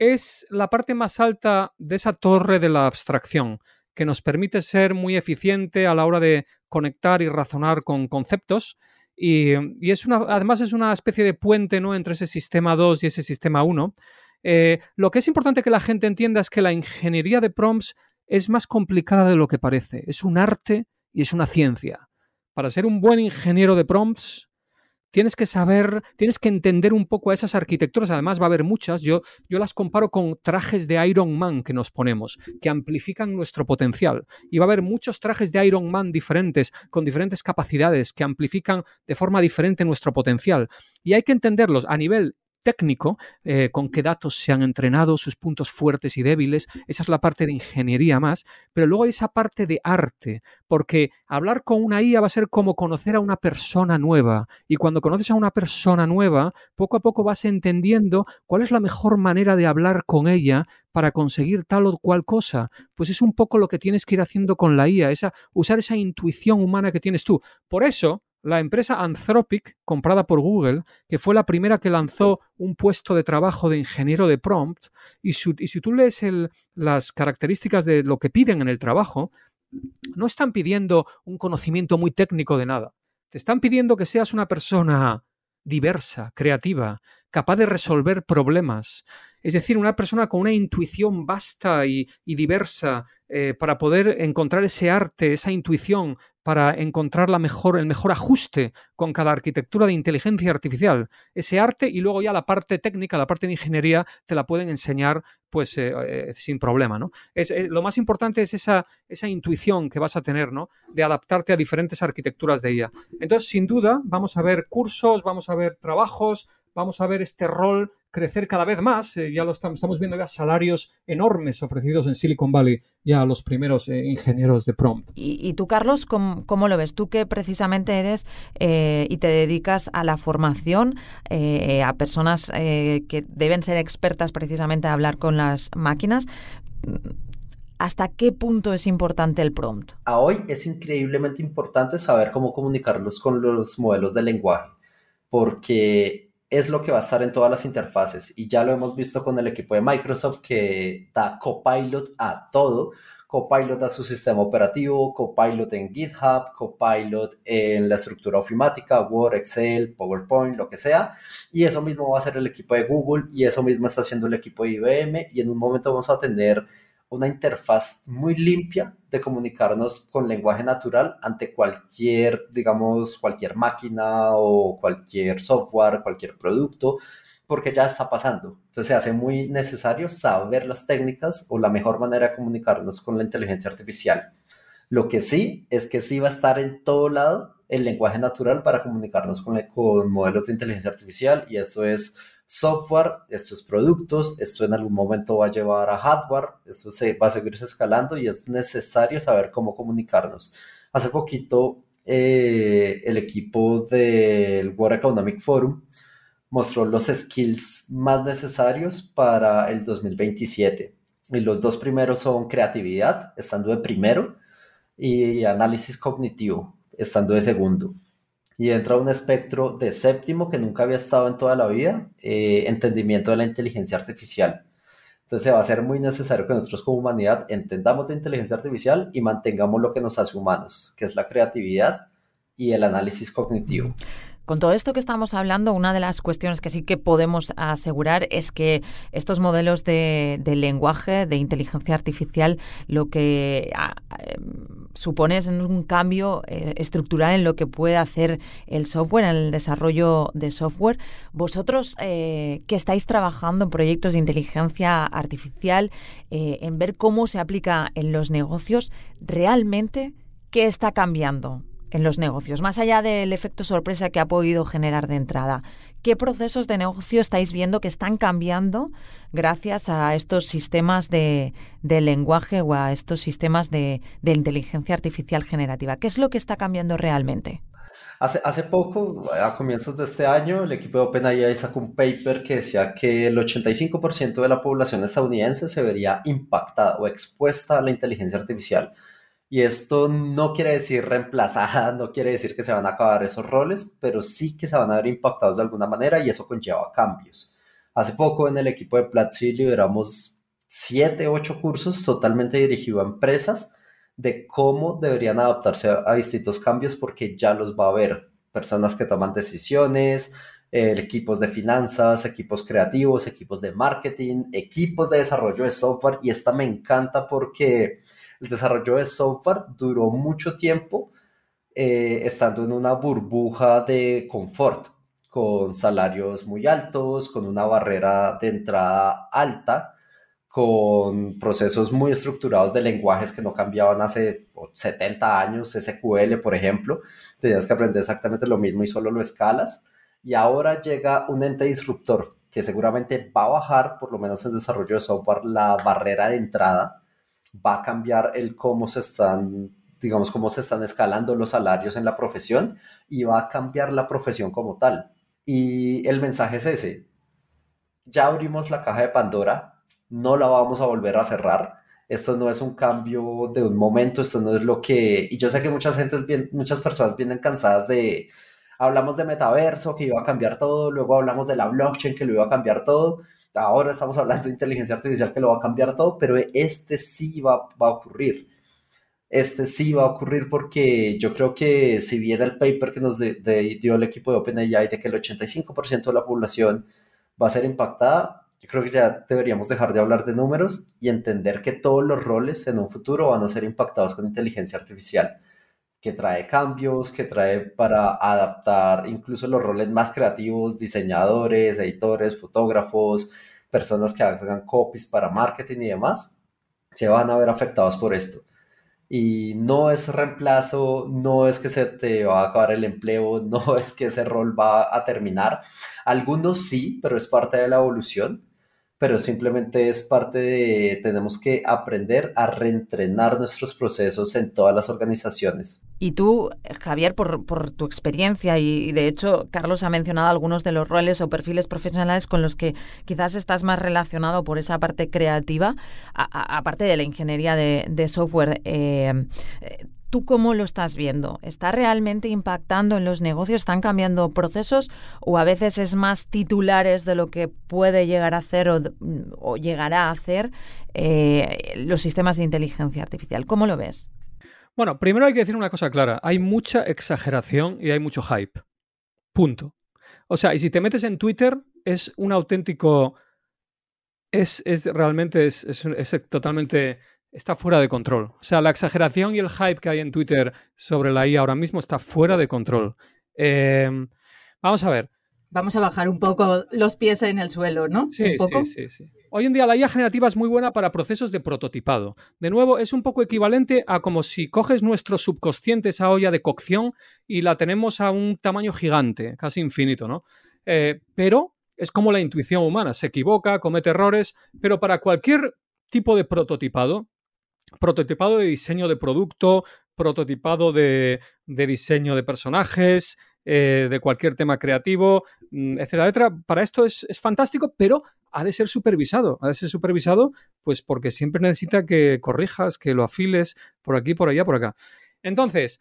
es la parte más alta de esa torre de la abstracción, que nos permite ser muy eficiente a la hora de conectar y razonar con conceptos. Y, además es una especie de puente ¿no? entre ese sistema 2 y ese sistema 1. Eh, lo que es importante que la gente entienda es que la ingeniería de prompts es más complicada de lo que parece. Es un arte y es una ciencia. Para ser un buen ingeniero de prompts, tienes que saber, tienes que entender un poco a esas arquitecturas. Además, va a haber muchas. Yo, yo las comparo con trajes de Iron Man que nos ponemos, que amplifican nuestro potencial. Y va a haber muchos trajes de Iron Man diferentes, con diferentes capacidades, que amplifican de forma diferente nuestro potencial. Y hay que entenderlos a nivel técnico, eh, con qué datos se han entrenado, sus puntos fuertes y débiles. Esa es la parte de ingeniería más. Pero luego hay esa parte de arte, porque hablar con una IA va a ser como conocer a una persona nueva. Y cuando conoces a una persona nueva, poco a poco vas entendiendo cuál es la mejor manera de hablar con ella para conseguir tal o cual cosa. Pues es un poco lo que tienes que ir haciendo con la IA, esa, usar esa intuición humana que tienes tú. Por eso, la empresa Anthropic, comprada por Google, que fue la primera que lanzó un puesto de trabajo de ingeniero de prompt, y, si tú lees las características de lo que piden en el trabajo, no están pidiendo un conocimiento muy técnico de nada. Te están pidiendo que seas una persona diversa, creativa, capaz de resolver problemas. Es decir, una persona con una intuición vasta y, diversa eh, para poder encontrar ese arte, esa intuición para encontrar la mejor, el mejor ajuste con cada arquitectura de inteligencia artificial. Ese arte y luego ya la parte técnica, la parte de ingeniería, te la pueden enseñar pues eh, eh, sin problema. ¿no? Es, eh, lo más importante es esa, esa intuición que vas a tener ¿no? de adaptarte a diferentes arquitecturas de IA. Entonces, sin duda, vamos a ver cursos, vamos a ver trabajos, vamos a ver este rol crecer cada vez más. Eh, ya lo estamos, viendo ya salarios enormes ofrecidos en Silicon Valley ya a los primeros eh, ingenieros de prompt. ¿Y, tú, Carlos, ¿cómo, lo ves? Tú que precisamente eres eh, y te dedicas a la formación a personas que deben ser expertas precisamente a hablar con las máquinas. ¿Hasta qué punto es importante el prompt? A hoy es increíblemente importante saber cómo comunicarlos con los modelos de lenguaje, porque es lo que va a estar en todas las interfaces y ya lo hemos visto con el equipo de Microsoft que da Copilot a todo. Copilot a su sistema operativo, Copilot en GitHub, Copilot en la estructura ofimática, Word, Excel, PowerPoint, lo que sea. Y eso mismo va a hacer el equipo de Google y eso mismo está haciendo el equipo de IBM y en un momento vamos a tener una interfaz muy limpia de comunicarnos con lenguaje natural ante cualquier, digamos, cualquier máquina o cualquier software, cualquier producto, porque ya está pasando. Entonces se hace muy necesario saber las técnicas o la mejor manera de comunicarnos con la inteligencia artificial. Lo que sí es que sí va a estar en todo lado el lenguaje natural para comunicarnos con, con modelos de inteligencia artificial y esto es software, estos productos, esto en algún momento va a llevar a hardware, esto se, va a seguir escalando y es necesario saber cómo comunicarnos. Hace poquito eh, el equipo del World Economic Forum mostró los skills más necesarios para el 2027. Y los dos primeros son creatividad, estando de primero, y análisis cognitivo, estando de segundo y entra un espectro de séptimo que nunca había estado en toda la vida, eh, entendimiento de la inteligencia artificial. Entonces va a ser muy necesario que nosotros como humanidad entendamos de inteligencia artificial y mantengamos lo que nos hace humanos, que es la creatividad y el análisis cognitivo. Con todo esto que estamos hablando, una de las cuestiones que sí que podemos asegurar es que estos modelos de, lenguaje, de inteligencia artificial, lo que em, supone es un cambio eh, estructural en lo que puede hacer el software, en el desarrollo de software. Vosotros eh, que estáis trabajando en proyectos de inteligencia artificial, eh, en ver cómo se aplica en los negocios, realmente, ¿qué está cambiando? En los negocios, más allá del efecto sorpresa que ha podido generar de entrada. ¿Qué procesos de negocio estáis viendo que están cambiando gracias a estos sistemas de, lenguaje o a estos sistemas de, inteligencia artificial generativa? ¿Qué es lo que está cambiando realmente? Hace, hace poco, a comienzos de este año, el equipo de OpenAI sacó un paper que decía que el 85% de la población estadounidense se vería impactada o expuesta a la inteligencia artificial y esto no quiere decir reemplazada, no quiere decir que se van a acabar esos roles, pero sí que se van a ver impactados de alguna manera y eso conlleva cambios. Hace poco en el equipo de Platzi liberamos siete, ocho cursos totalmente dirigidos a empresas de cómo deberían adaptarse a, distintos cambios porque ya los va a haber. Personas que toman decisiones, eh, equipos de finanzas, equipos creativos, equipos de marketing, equipos de desarrollo de software. Y esta me encanta porque el desarrollo de software duró mucho tiempo eh, estando en una burbuja de confort, con salarios muy altos, con una barrera de entrada alta con procesos muy estructurados de lenguajes que no cambiaban hace 70 años, SQL, por ejemplo. Tenías que aprender exactamente lo mismo y solo lo escalas. Y ahora llega un ente disruptor que seguramente va a bajar, por lo menos en desarrollo de software, la barrera de entrada. Va a cambiar el cómo se están, digamos, cómo se están escalando los salarios en la profesión y va a cambiar la profesión como tal. Y el mensaje es ese. Ya abrimos la caja de Pandora, no la vamos a volver a cerrar. Esto no es un cambio de un momento, esto no es lo que... Y yo sé que muchas, gentes, muchas personas vienen cansadas de... Hablamos de metaverso, que iba a cambiar todo, luego hablamos de la blockchain, que lo iba a cambiar todo, ahora estamos hablando de inteligencia artificial, que lo va a cambiar todo, pero este sí va, a ocurrir. Este sí va a ocurrir porque yo creo que si bien el paper que nos dio el equipo de OpenAI de que el 85% de la población va a ser impactada, creo que ya deberíamos dejar de hablar de números y entender que todos los roles en un futuro van a ser impactados con inteligencia artificial, que trae cambios, que trae para adaptar incluso los roles más creativos, diseñadores, editores, fotógrafos, personas que hagan copies para marketing y demás, se van a ver afectados por esto. Y no es reemplazo, no es que se te va a acabar el empleo, no es que ese rol va a terminar. Algunos sí, pero es parte de la evolución pero simplemente es parte de, tenemos que aprender a reentrenar nuestros procesos en todas las organizaciones. Y tú, Javier, por, tu experiencia, y, de hecho Carlos ha mencionado algunos de los roles o perfiles profesionales con los que quizás estás más relacionado por esa parte creativa, aparte de la ingeniería de, software. Eh, ¿Tú cómo lo estás viendo? ¿Está realmente impactando en los negocios? ¿Están cambiando procesos? ¿O a veces es más titulares de lo que puede llegar a hacer o, llegará a hacer eh, los sistemas de inteligencia artificial? ¿Cómo lo ves? Bueno, primero hay que decir una cosa clara. Hay mucha exageración y hay mucho hype. Punto. O sea, y si te metes en Twitter, es un auténtico... Es, es realmente, es, es totalmente está fuera de control. O sea, la exageración y el hype que hay en Twitter sobre la IA ahora mismo está fuera de control. Em, vamos a ver. Vamos a bajar un poco los pies en el suelo, ¿no? Sí, sí, sí, sí. Hoy en día la IA generativa es muy buena para procesos de prototipado. De nuevo, es un poco equivalente a como si coges nuestro subconsciente, esa olla de cocción, y la tenemos a un tamaño gigante, casi infinito, ¿no? Eh, pero es como la intuición humana, se equivoca, comete errores, pero para cualquier tipo de prototipado, prototipado de diseño de producto, prototipado de, diseño de personajes, eh, de cualquier tema creativo, mm, etcétera, Para esto es, fantástico, pero ha de ser supervisado. Ha de ser supervisado, pues porque siempre necesita que corrijas, que lo afiles por aquí, por allá, por acá. Entonces,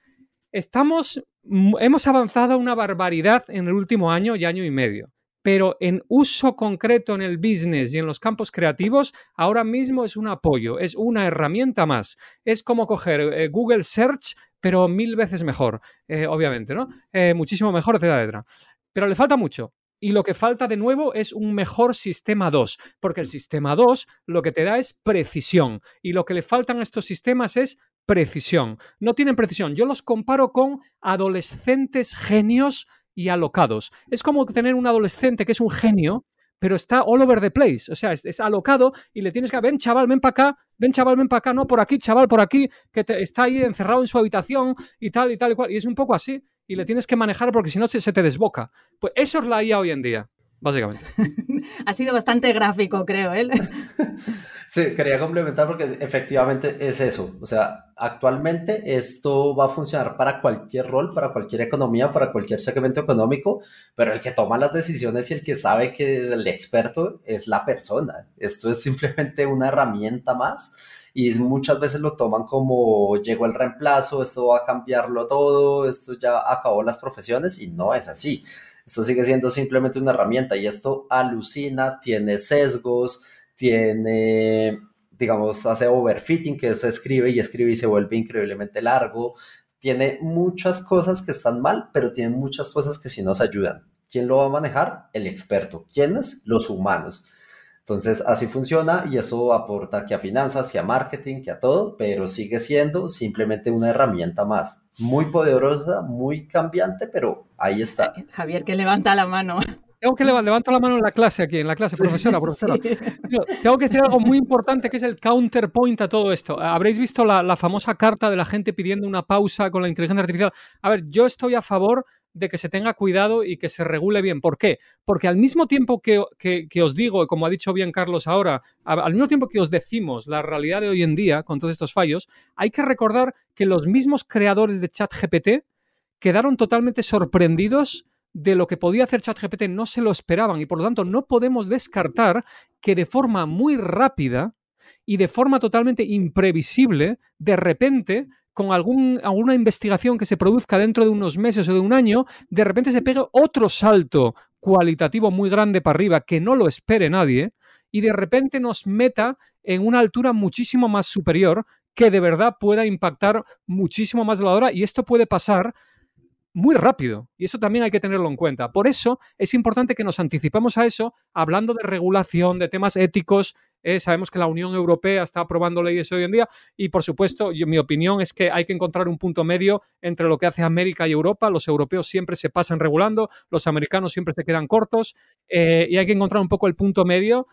estamos, hemos avanzado una barbaridad en el último año y año y medio pero en uso concreto en el business y en los campos creativos, ahora mismo es un apoyo, es una herramienta más. Es como coger eh, Google Search, pero mil veces mejor, eh, obviamente, ¿no? Eh, muchísimo mejor, etcétera, etcétera. Pero le falta mucho. Y lo que falta de nuevo es un mejor sistema 2, porque el sistema 2 lo que te da es precisión. Y lo que le faltan a estos sistemas es precisión. No tienen precisión. Yo los comparo con adolescentes genios y alocados. Es como tener un adolescente que es un genio, pero está all over the place. O sea, es, alocado y le tienes que, ven chaval, ven para acá, ven chaval, ven para acá, no por aquí, chaval, por aquí, que está ahí encerrado en su habitación y tal y tal y cual. Y es un poco así. Y le tienes que manejar porque si no se, se te desboca. Pues eso es la IA hoy en día, básicamente. ha sido bastante gráfico, creo, ¿eh? Sí, quería complementar porque efectivamente es eso. O sea, actualmente esto va a funcionar para cualquier rol, para cualquier economía, para cualquier segmento económico, pero el que toma las decisiones y el que sabe que es el experto es la persona. Esto es simplemente una herramienta más y muchas veces lo toman como llegó el reemplazo, esto va a cambiarlo todo, esto ya acabó las profesiones y no es así Esto sigue siendo simplemente una herramienta y esto alucina, tiene sesgos, tiene, digamos, hace overfitting, que se escribe y escribe y se vuelve increíblemente largo. Tiene muchas cosas que están mal, pero tiene muchas cosas que sí nos ayudan. ¿Quién lo va a manejar? El experto. ¿Quiénes? Los humanos. Entonces, así funciona y eso aporta que a finanzas, que a marketing, que a todo, pero sigue siendo simplemente una herramienta más. Muy poderosa, muy cambiante, pero ahí está. Javier, que levanta la mano. Tengo que levantar la mano en la clase aquí, en la clase, profesora, profesora. tengo que decir algo muy importante que es el counterpoint a todo esto. Habréis visto la, la famosa carta de la gente pidiendo una pausa con la inteligencia artificial. A ver, yo estoy a favor de que se tenga cuidado y que se regule bien. ¿Por qué? Porque al mismo tiempo que, os digo, como ha dicho bien Carlos ahora, al mismo tiempo que os decimos la realidad de hoy en día con todos estos fallos, hay que recordar que los mismos creadores de ChatGPT quedaron totalmente sorprendidos de lo que podía hacer ChatGPT, no se lo esperaban y por lo tanto no podemos descartar que de forma muy rápida y de forma totalmente imprevisible, de repente con algún, alguna investigación que se produzca dentro de unos meses o de un año, de repente se pegue otro salto cualitativo muy grande para arriba que no lo espere nadie y de repente nos meta en una altura muchísimo más superior que de verdad pueda impactar muchísimo más la hora y esto puede pasar muy rápido y eso también hay que tenerlo en cuenta. Por eso es importante que nos anticipemos a eso hablando de regulación, de temas éticos, eh, sabemos que la Unión Europea está aprobando leyes hoy en día y, por supuesto, mi opinión es que hay que encontrar un punto medio entre lo que hace América y Europa. Los europeos siempre se pasan regulando, los americanos siempre se quedan cortos eh, y hay que encontrar un poco el punto medio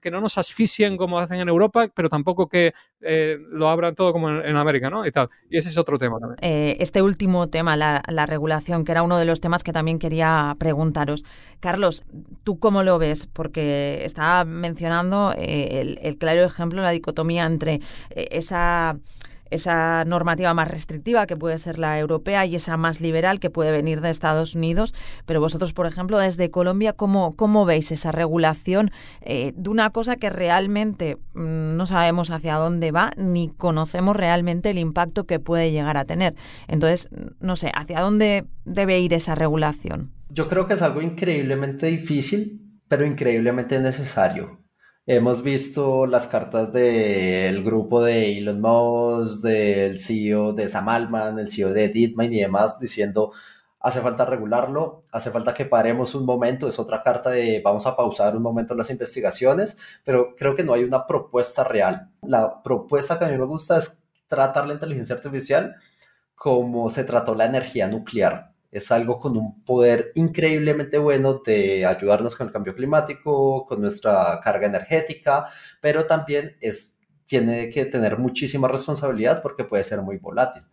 que no nos asfixien como hacen en Europa, pero tampoco que eh, lo abran todo como en, América, ¿no? Y tal. Y ese es otro tema también. Eh, este último tema, la, regulación, que era uno de los temas que también quería preguntaros. Carlos, ¿tú cómo lo ves? Porque estaba mencionando eh, el, el, claro ejemplo, la dicotomía entre esa esa normativa más restrictiva que puede ser la europea y esa más liberal que puede venir de Estados Unidos. Pero vosotros, por ejemplo, desde Colombia, ¿cómo, cómo veis esa regulación eh, de una cosa que realmente mm, no sabemos hacia dónde va ni conocemos realmente el impacto que puede llegar a tener? Entonces, no sé, ¿hacia dónde debe ir esa regulación? Yo creo que es algo increíblemente difícil, pero increíblemente necesario. Hemos visto las cartas del grupo de Elon Musk, del CEO de Sam Altman, el CEO de DeepMind y demás, diciendo hace falta regularlo, hace falta que paremos un momento, es otra carta de vamos a pausar un momento las investigaciones, pero creo que no hay una propuesta real. La propuesta que a mí me gusta es tratar la inteligencia artificial como se trató la energía nuclear es algo con un poder increíblemente bueno de ayudarnos con el cambio climático, con nuestra carga energética, pero también es, tiene que tener muchísima responsabilidad porque puede ser muy volátil.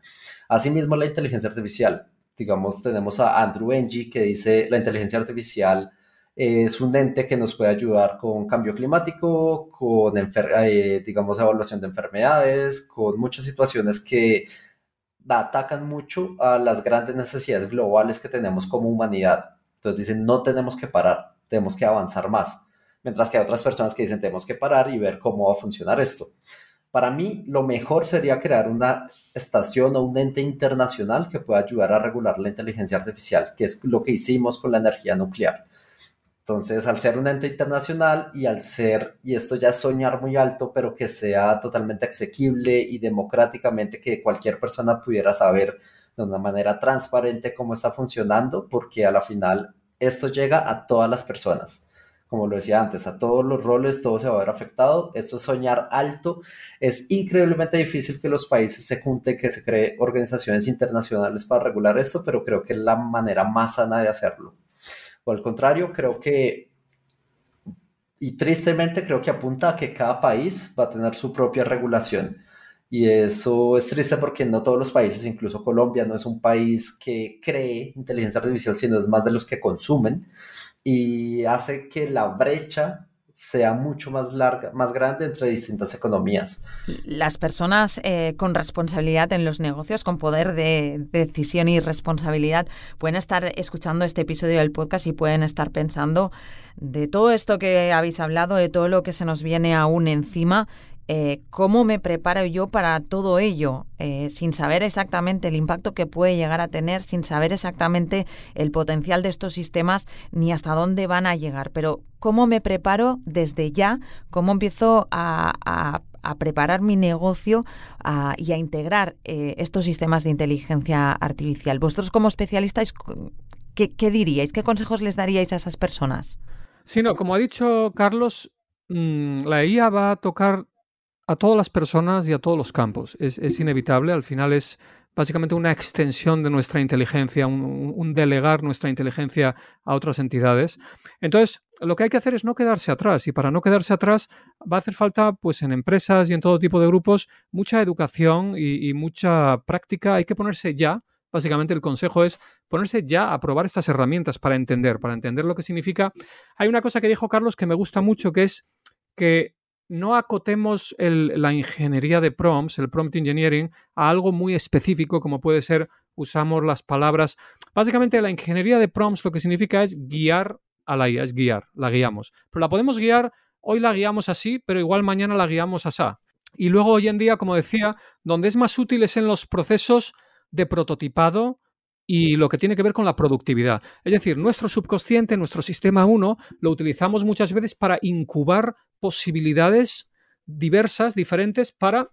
Asimismo, la inteligencia artificial. Digamos, tenemos a Andrew Ng que dice la inteligencia artificial es un ente que nos puede ayudar con cambio climático, con, eh, digamos, evaluación de enfermedades, con muchas situaciones que atacan mucho a las grandes necesidades globales que tenemos como humanidad. Entonces dicen, no tenemos que parar, tenemos que avanzar más. Mientras que hay otras personas que dicen, tenemos que parar y ver cómo va a funcionar esto. Para mí, lo mejor sería crear una estación o un ente internacional que pueda ayudar a regular la inteligencia artificial, que es lo que hicimos con la energía nuclear. Entonces, al ser un ente internacional y al ser, y esto ya es soñar muy alto, pero que sea totalmente asequible y democráticamente que cualquier persona pudiera saber de una manera transparente cómo está funcionando, porque a la final esto llega a todas las personas. Como lo decía antes, a todos los roles, todo se va a ver afectado. Esto es soñar alto. Es increíblemente difícil que los países se junten, que se creen organizaciones internacionales para regular esto, pero creo que es la manera más sana de hacerlo. O al contrario, creo que, y tristemente creo que apunta a que cada país va a tener su propia regulación. Y eso es triste porque no todos los países, incluso Colombia, no es un país que cree inteligencia artificial, sino es más de los que consumen. Y hace que la brecha sea mucho más larga, más grande entre distintas economías. Las personas eh, con responsabilidad en los negocios, con poder de, decisión y responsabilidad, pueden estar escuchando este episodio del podcast y pueden estar pensando de todo esto que habéis hablado, de todo lo que se nos viene aún encima, eh, ¿cómo me preparo yo para todo ello? Eh, sin saber exactamente el impacto que puede llegar a tener, sin saber exactamente el potencial de estos sistemas ni hasta dónde van a llegar. Pero, ¿cómo me preparo desde ya? ¿Cómo empiezo a, preparar mi negocio y a integrar eh, estos sistemas de inteligencia artificial? Vosotros como especialistas, ¿qué, ¿qué, diríais? ¿Qué consejos les daríais a esas personas? Sí, no, como ha dicho Carlos, mm, la IA va a tocar a todas las personas y a todos los campos. Es, inevitable, al final es básicamente una extensión de nuestra inteligencia, un, delegar nuestra inteligencia a otras entidades. Entonces, lo que hay que hacer es no quedarse atrás y para no quedarse atrás va a hacer falta, pues en empresas y en todo tipo de grupos, mucha educación y, y mucha práctica. Hay que ponerse ya. Básicamente el consejo es ponerse ya a probar estas herramientas para entender, para entender lo que significa. Hay una cosa que dijo Carlos que me gusta mucho, que es que no acotemos la ingeniería de prompts, el prompt engineering, a algo muy específico como puede ser usamos las palabras. Básicamente la ingeniería de prompts lo que significa es guiar a la IA, es guiar, la guiamos. Pero la podemos guiar, hoy la guiamos así, pero igual mañana la guiamos así. Y luego hoy en día, como decía, donde es más útil es en los procesos de prototipado, y lo que tiene que ver con la productividad. Es decir, nuestro subconsciente, nuestro sistema 1, lo utilizamos muchas veces para incubar posibilidades diversas, diferentes para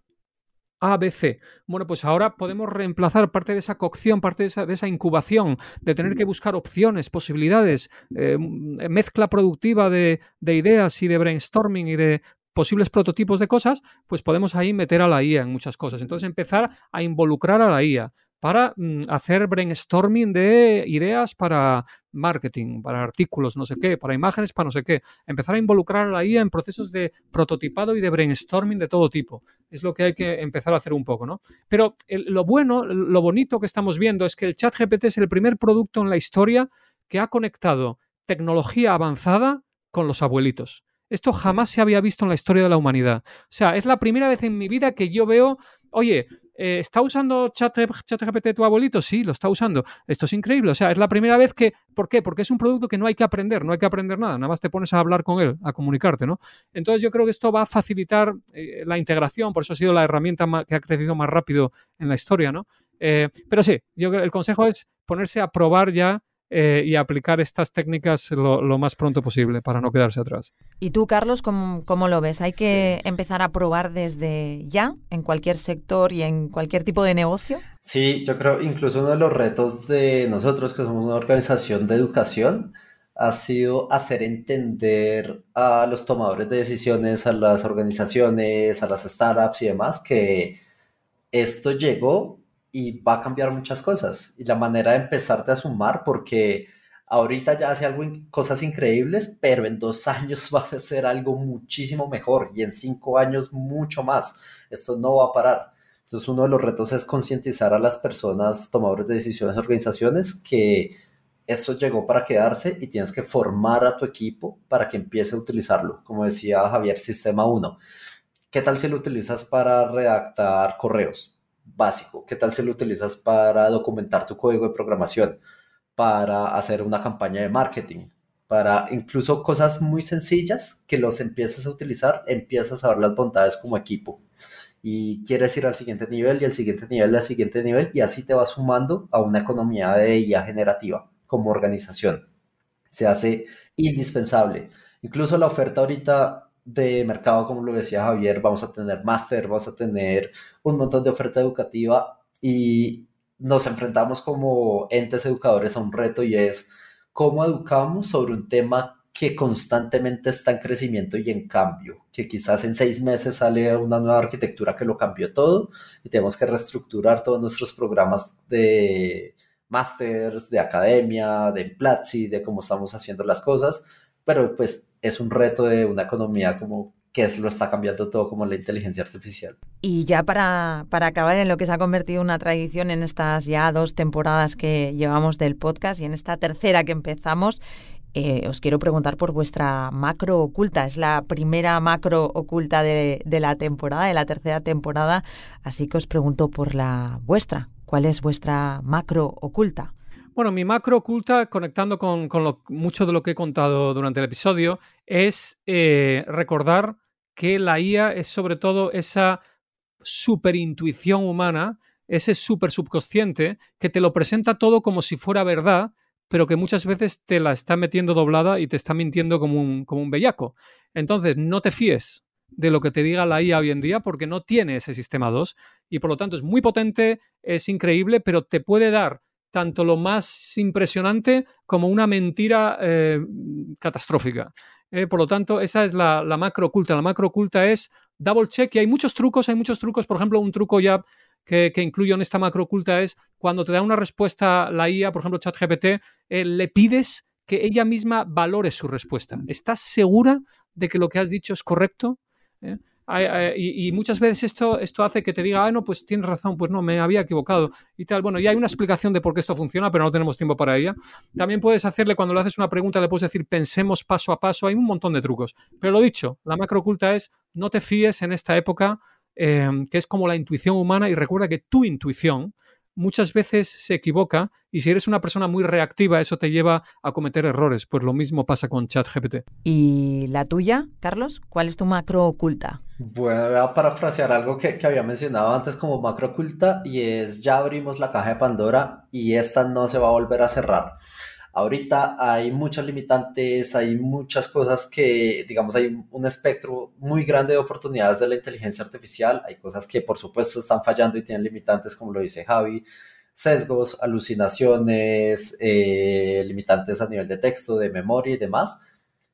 ABC. Bueno, pues ahora podemos reemplazar parte de esa cocción, parte de esa, incubación, de tener que buscar opciones, posibilidades, eh, mezcla productiva de, de, ideas y de brainstorming y de posibles prototipos de cosas, pues podemos ahí meter a la IA en muchas cosas. Entonces empezar a involucrar a la IA para mm, hacer brainstorming de ideas para marketing, para artículos, no sé qué, para imágenes, para no sé qué. Empezar a involucrar a la IA en procesos de prototipado y de brainstorming de todo tipo. Es lo que hay que empezar a hacer un poco, ¿no? Pero lo bueno, lo bonito que estamos viendo es que el chat GPT es el primer producto en la historia que ha conectado tecnología avanzada con los abuelitos. Esto jamás se había visto en la historia de la humanidad. O sea, es la primera vez en mi vida que yo veo, oye, eh, ¿está usando ChatGPT tu abuelito? Sí, lo está usando. Esto es increíble. O sea, es la primera vez que. ¿Por qué? Porque es un producto que no hay que aprender, no hay que aprender nada, nada más te pones a hablar con él, a comunicarte, ¿no? Entonces yo creo que esto va a facilitar eh, la integración, por eso ha sido la herramienta que ha crecido más rápido en la historia, ¿no? Eh, pero sí, yo el consejo es ponerse a probar ya eh, y aplicar estas técnicas lo, más pronto posible para no quedarse atrás. ¿Y tú, Carlos, cómo, cómo lo ves? ¿Hay que empezar a probar desde ya en cualquier sector y en cualquier tipo de negocio? Sí, yo creo incluso uno de los retos de nosotros, que somos una organización de educación, ha sido hacer entender a los tomadores de decisiones, a las organizaciones, a las startups y demás, que esto llegó y va a cambiar muchas cosas. Y la manera de empezarte a sumar, porque ahorita ya hace algo, cosas increíbles, pero en dos años va a ser algo muchísimo mejor y en cinco años mucho más. Esto no va a parar. Entonces uno de los retos es concientizar a las personas, tomadores de decisiones, organizaciones, que esto llegó para quedarse y tienes que formar a tu equipo para que empiece a utilizarlo. Como decía Javier, Sistema 1. ¿Qué tal si lo utilizas para redactar correos? Básico. ¿Qué tal si lo utilizas para documentar tu código de programación? Para hacer una campaña de marketing, para incluso cosas muy sencillas que los empiezas a utilizar, empiezas a ver las bondades como equipo. Y quieres ir al siguiente nivel y al siguiente nivel y al siguiente nivel y así te vas sumando a una economía de IA generativa como organización. Se hace indispensable. Incluso la oferta ahorita de mercado, como lo decía Javier, vamos a tener máster, vamos a tener un montón de oferta educativa y nos enfrentamos como entes educadores a un reto y es cómo educamos sobre un tema que constantemente está en crecimiento y en cambio, que quizás en seis meses sale una nueva arquitectura que lo cambió todo y tenemos que reestructurar todos nuestros programas de másters, de academia, de Platzi, de cómo estamos haciendo las cosas pero pues es un reto de una economía como que es, lo está cambiando todo como la inteligencia artificial. Y ya para, para acabar en lo que se ha convertido en una tradición en estas ya dos temporadas que llevamos del podcast y en esta tercera que empezamos, eh, os quiero preguntar por vuestra macro oculta. Es la primera macro oculta de, de, la temporada, de la tercera temporada, así que os pregunto por la vuestra. ¿Cuál es vuestra macro oculta? Bueno, mi macro oculta, conectando con, mucho de lo que he contado durante el episodio, es eh, recordar que la IA es sobre todo esa superintuición humana, ese super subconsciente que te lo presenta todo como si fuera verdad, pero que muchas veces te la está metiendo doblada y te está mintiendo como un, como un bellaco. Entonces, no te fíes de lo que te diga la IA hoy en día porque no tiene ese sistema 2 y por lo tanto es muy potente, es increíble, pero te puede dar tanto lo más impresionante como una mentira eh, catastrófica. Eh, por lo tanto, esa es la, la, macro oculta. La macro oculta es double check y hay muchos trucos, hay muchos trucos. Por ejemplo, un truco ya que, que incluyo en esta macro oculta es cuando te da una respuesta la IA, por ejemplo, ChatGPT, eh, le pides que ella misma valore su respuesta. ¿Estás segura de que lo que has dicho es correcto? Y, y, muchas veces esto, esto hace que te diga, ah, no, pues tienes razón, pues no, me había equivocado y tal. Bueno, ya hay una explicación de por qué esto funciona, pero no tenemos tiempo para ella. También puedes hacerle, cuando le haces una pregunta, le puedes decir, pensemos paso a paso. Hay un montón de trucos. Pero lo dicho, la macro oculta es, no te fíes en esta época, eh, que es como la intuición humana, y recuerda que tu intuición, muchas veces se equivoca y si eres una persona muy reactiva, eso te lleva a cometer errores. Pues lo mismo pasa con ChatGPT. ¿Y la tuya, Carlos? ¿Cuál es tu macro oculta? Bueno, voy a parafrasear algo que, que había mencionado antes como macro oculta y es ya abrimos la caja de Pandora y esta no se va a volver a cerrar. Ahorita hay muchos limitantes, hay muchas cosas que, digamos, hay un espectro muy grande de oportunidades de la inteligencia artificial. Hay cosas que, por supuesto, están fallando y tienen limitantes, como lo dice Javi, sesgos, alucinaciones, eh, limitantes a nivel de texto, de memoria y demás.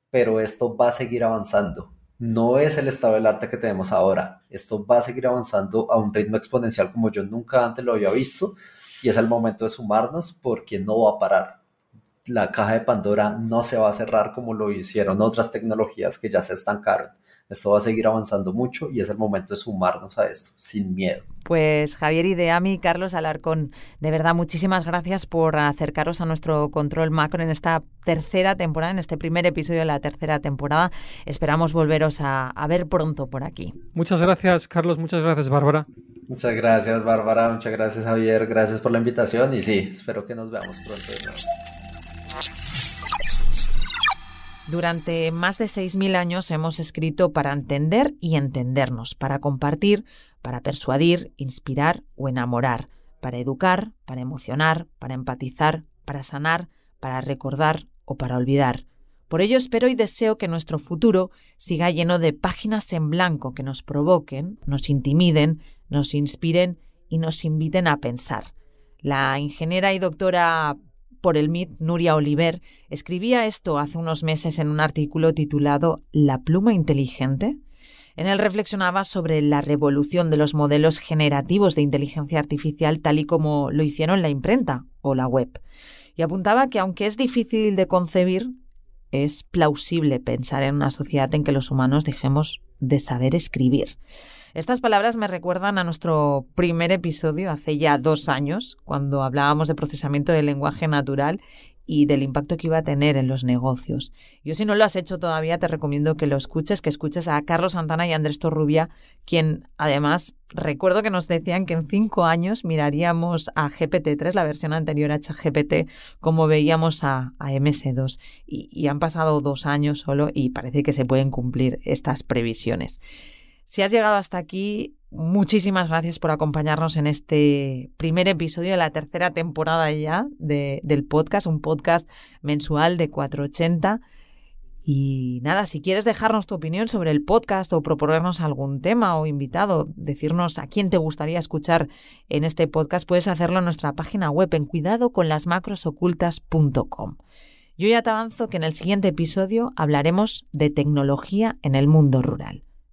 Pero esto va a seguir avanzando. No es el estado del arte que tenemos ahora. Esto va a seguir avanzando a un ritmo exponencial como yo nunca antes lo había visto. Y es el momento de sumarnos porque no va a parar la caja de Pandora no se va a cerrar como lo hicieron otras tecnologías que ya se estancaron. Esto va a seguir avanzando mucho y es el momento de sumarnos a esto sin miedo. Pues Javier Ideami, Carlos Alarcón, de verdad muchísimas gracias por acercaros a nuestro control macro en esta tercera temporada, en este primer episodio de la tercera temporada. Esperamos volveros a, a ver pronto por aquí. Muchas gracias, Carlos. Muchas gracias, Bárbara. Muchas gracias, Bárbara. Muchas gracias, Javier. Gracias por la invitación y sí, espero que nos veamos pronto de nuevo. Durante más de 6.000 años hemos escrito para entender y entendernos, para compartir, para persuadir, inspirar o enamorar, para educar, para emocionar, para empatizar, para sanar, para recordar o para olvidar. Por ello espero y deseo que nuestro futuro siga lleno de páginas en blanco que nos provoquen, nos intimiden, nos inspiren y nos inviten a pensar. La ingeniera y doctora por el MIT, Nuria Oliver, escribía esto hace unos meses en un artículo titulado La pluma inteligente. En él reflexionaba sobre la revolución de los modelos generativos de inteligencia artificial tal y como lo hicieron la imprenta o la web. Y apuntaba que aunque es difícil de concebir, es plausible pensar en una sociedad en que los humanos dejemos de saber escribir. Estas palabras me recuerdan a nuestro primer episodio hace ya dos años, cuando hablábamos de procesamiento del lenguaje natural y del impacto que iba a tener en los negocios. Yo si no lo has hecho todavía te recomiendo que lo escuches, que escuches a Carlos Santana y Andrés Torrubia, quien además recuerdo que nos decían que en cinco años miraríamos a GPT-3, la versión anterior a ChatGPT, como veíamos a, a MS2. Y, y han pasado dos años solo y parece que se pueden cumplir estas previsiones. Si has llegado hasta aquí, muchísimas gracias por acompañarnos en este primer episodio de la tercera temporada ya de, del podcast, un podcast mensual de 480. Y nada, si quieres dejarnos tu opinión sobre el podcast o proponernos algún tema o invitado, decirnos a quién te gustaría escuchar en este podcast, puedes hacerlo en nuestra página web en cuidadoconlasmacrosocultas.com. Yo ya te avanzo que en el siguiente episodio hablaremos de tecnología en el mundo rural.